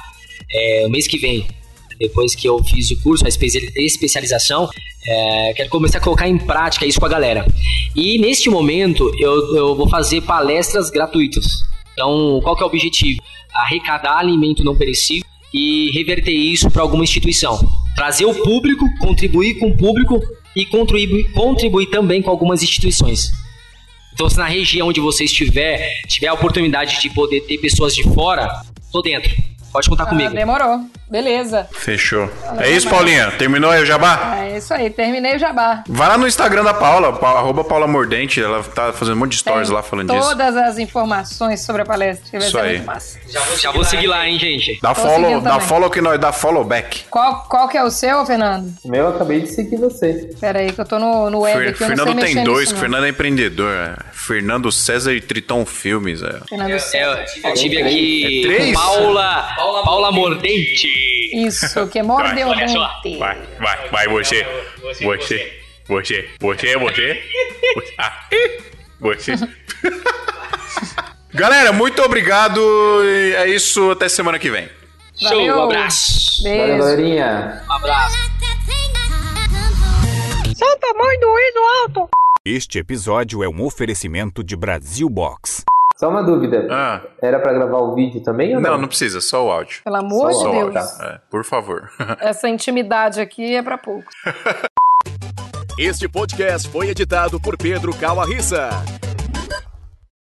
é, mês que vem. Depois que eu fiz o curso, a espe- especialização, é, quero começar a colocar em prática isso com a galera. E neste momento, eu, eu vou fazer palestras gratuitas. Então, qual que é o objetivo? Arrecadar alimento não perecível e reverter isso para alguma instituição. Trazer o público, contribuir com o público e contribuir, contribuir também com algumas instituições. Então, se na região onde você estiver, tiver a oportunidade de poder ter pessoas de fora, tô dentro. Pode contar
Ah,
comigo.
demorou. Beleza.
Fechou. É isso, Paulinha? Terminou aí o jabá?
É isso aí, terminei o jabá.
Vai lá no Instagram da Paula, pa- arroba Paula Mordente. Ela tá fazendo um monte de stories
Tem
lá falando disso.
Todas as informações sobre a palestra, que vai
Isso
ser
aí.
muito massa.
Já vou seguir lá, hein, gente.
Dá
Tô
follow, dá
também.
follow que nós dá follow back.
Qual, qual que é o seu, Fernando?
O meu eu acabei de seguir você.
Pera aí, que eu tô no, no web
Fer-
aqui, eu não
Fernando
sei
tem
mexer
dois,
nisso.
Fernando é empreendedor. é. Fernando César e Triton Filmes. É.
Fernando
É,
César.
eu tive aqui
É três?
Paula, Paula Mordente.
Isso, que (laughs) mordeu
Olha só.
dente.
Vai, vai, vai você. Você, você, você, você, você. Você. (laughs) Galera, muito obrigado. e É isso, até semana que vem.
Show,
Valeu.
um abraço.
Valeu,
Beijo.
galerinha.
Um abraço.
Este episódio é um oferecimento de Brasil Box.
Só uma dúvida.
Ah.
Era pra gravar o vídeo também ou não?
Não, não precisa, só o áudio.
Pelo amor
Só
de Deus.
áudio, tá.
É, por favor. (laughs)
Essa intimidade aqui é pra poucos.
Este podcast foi editado por Pedro Calarissa.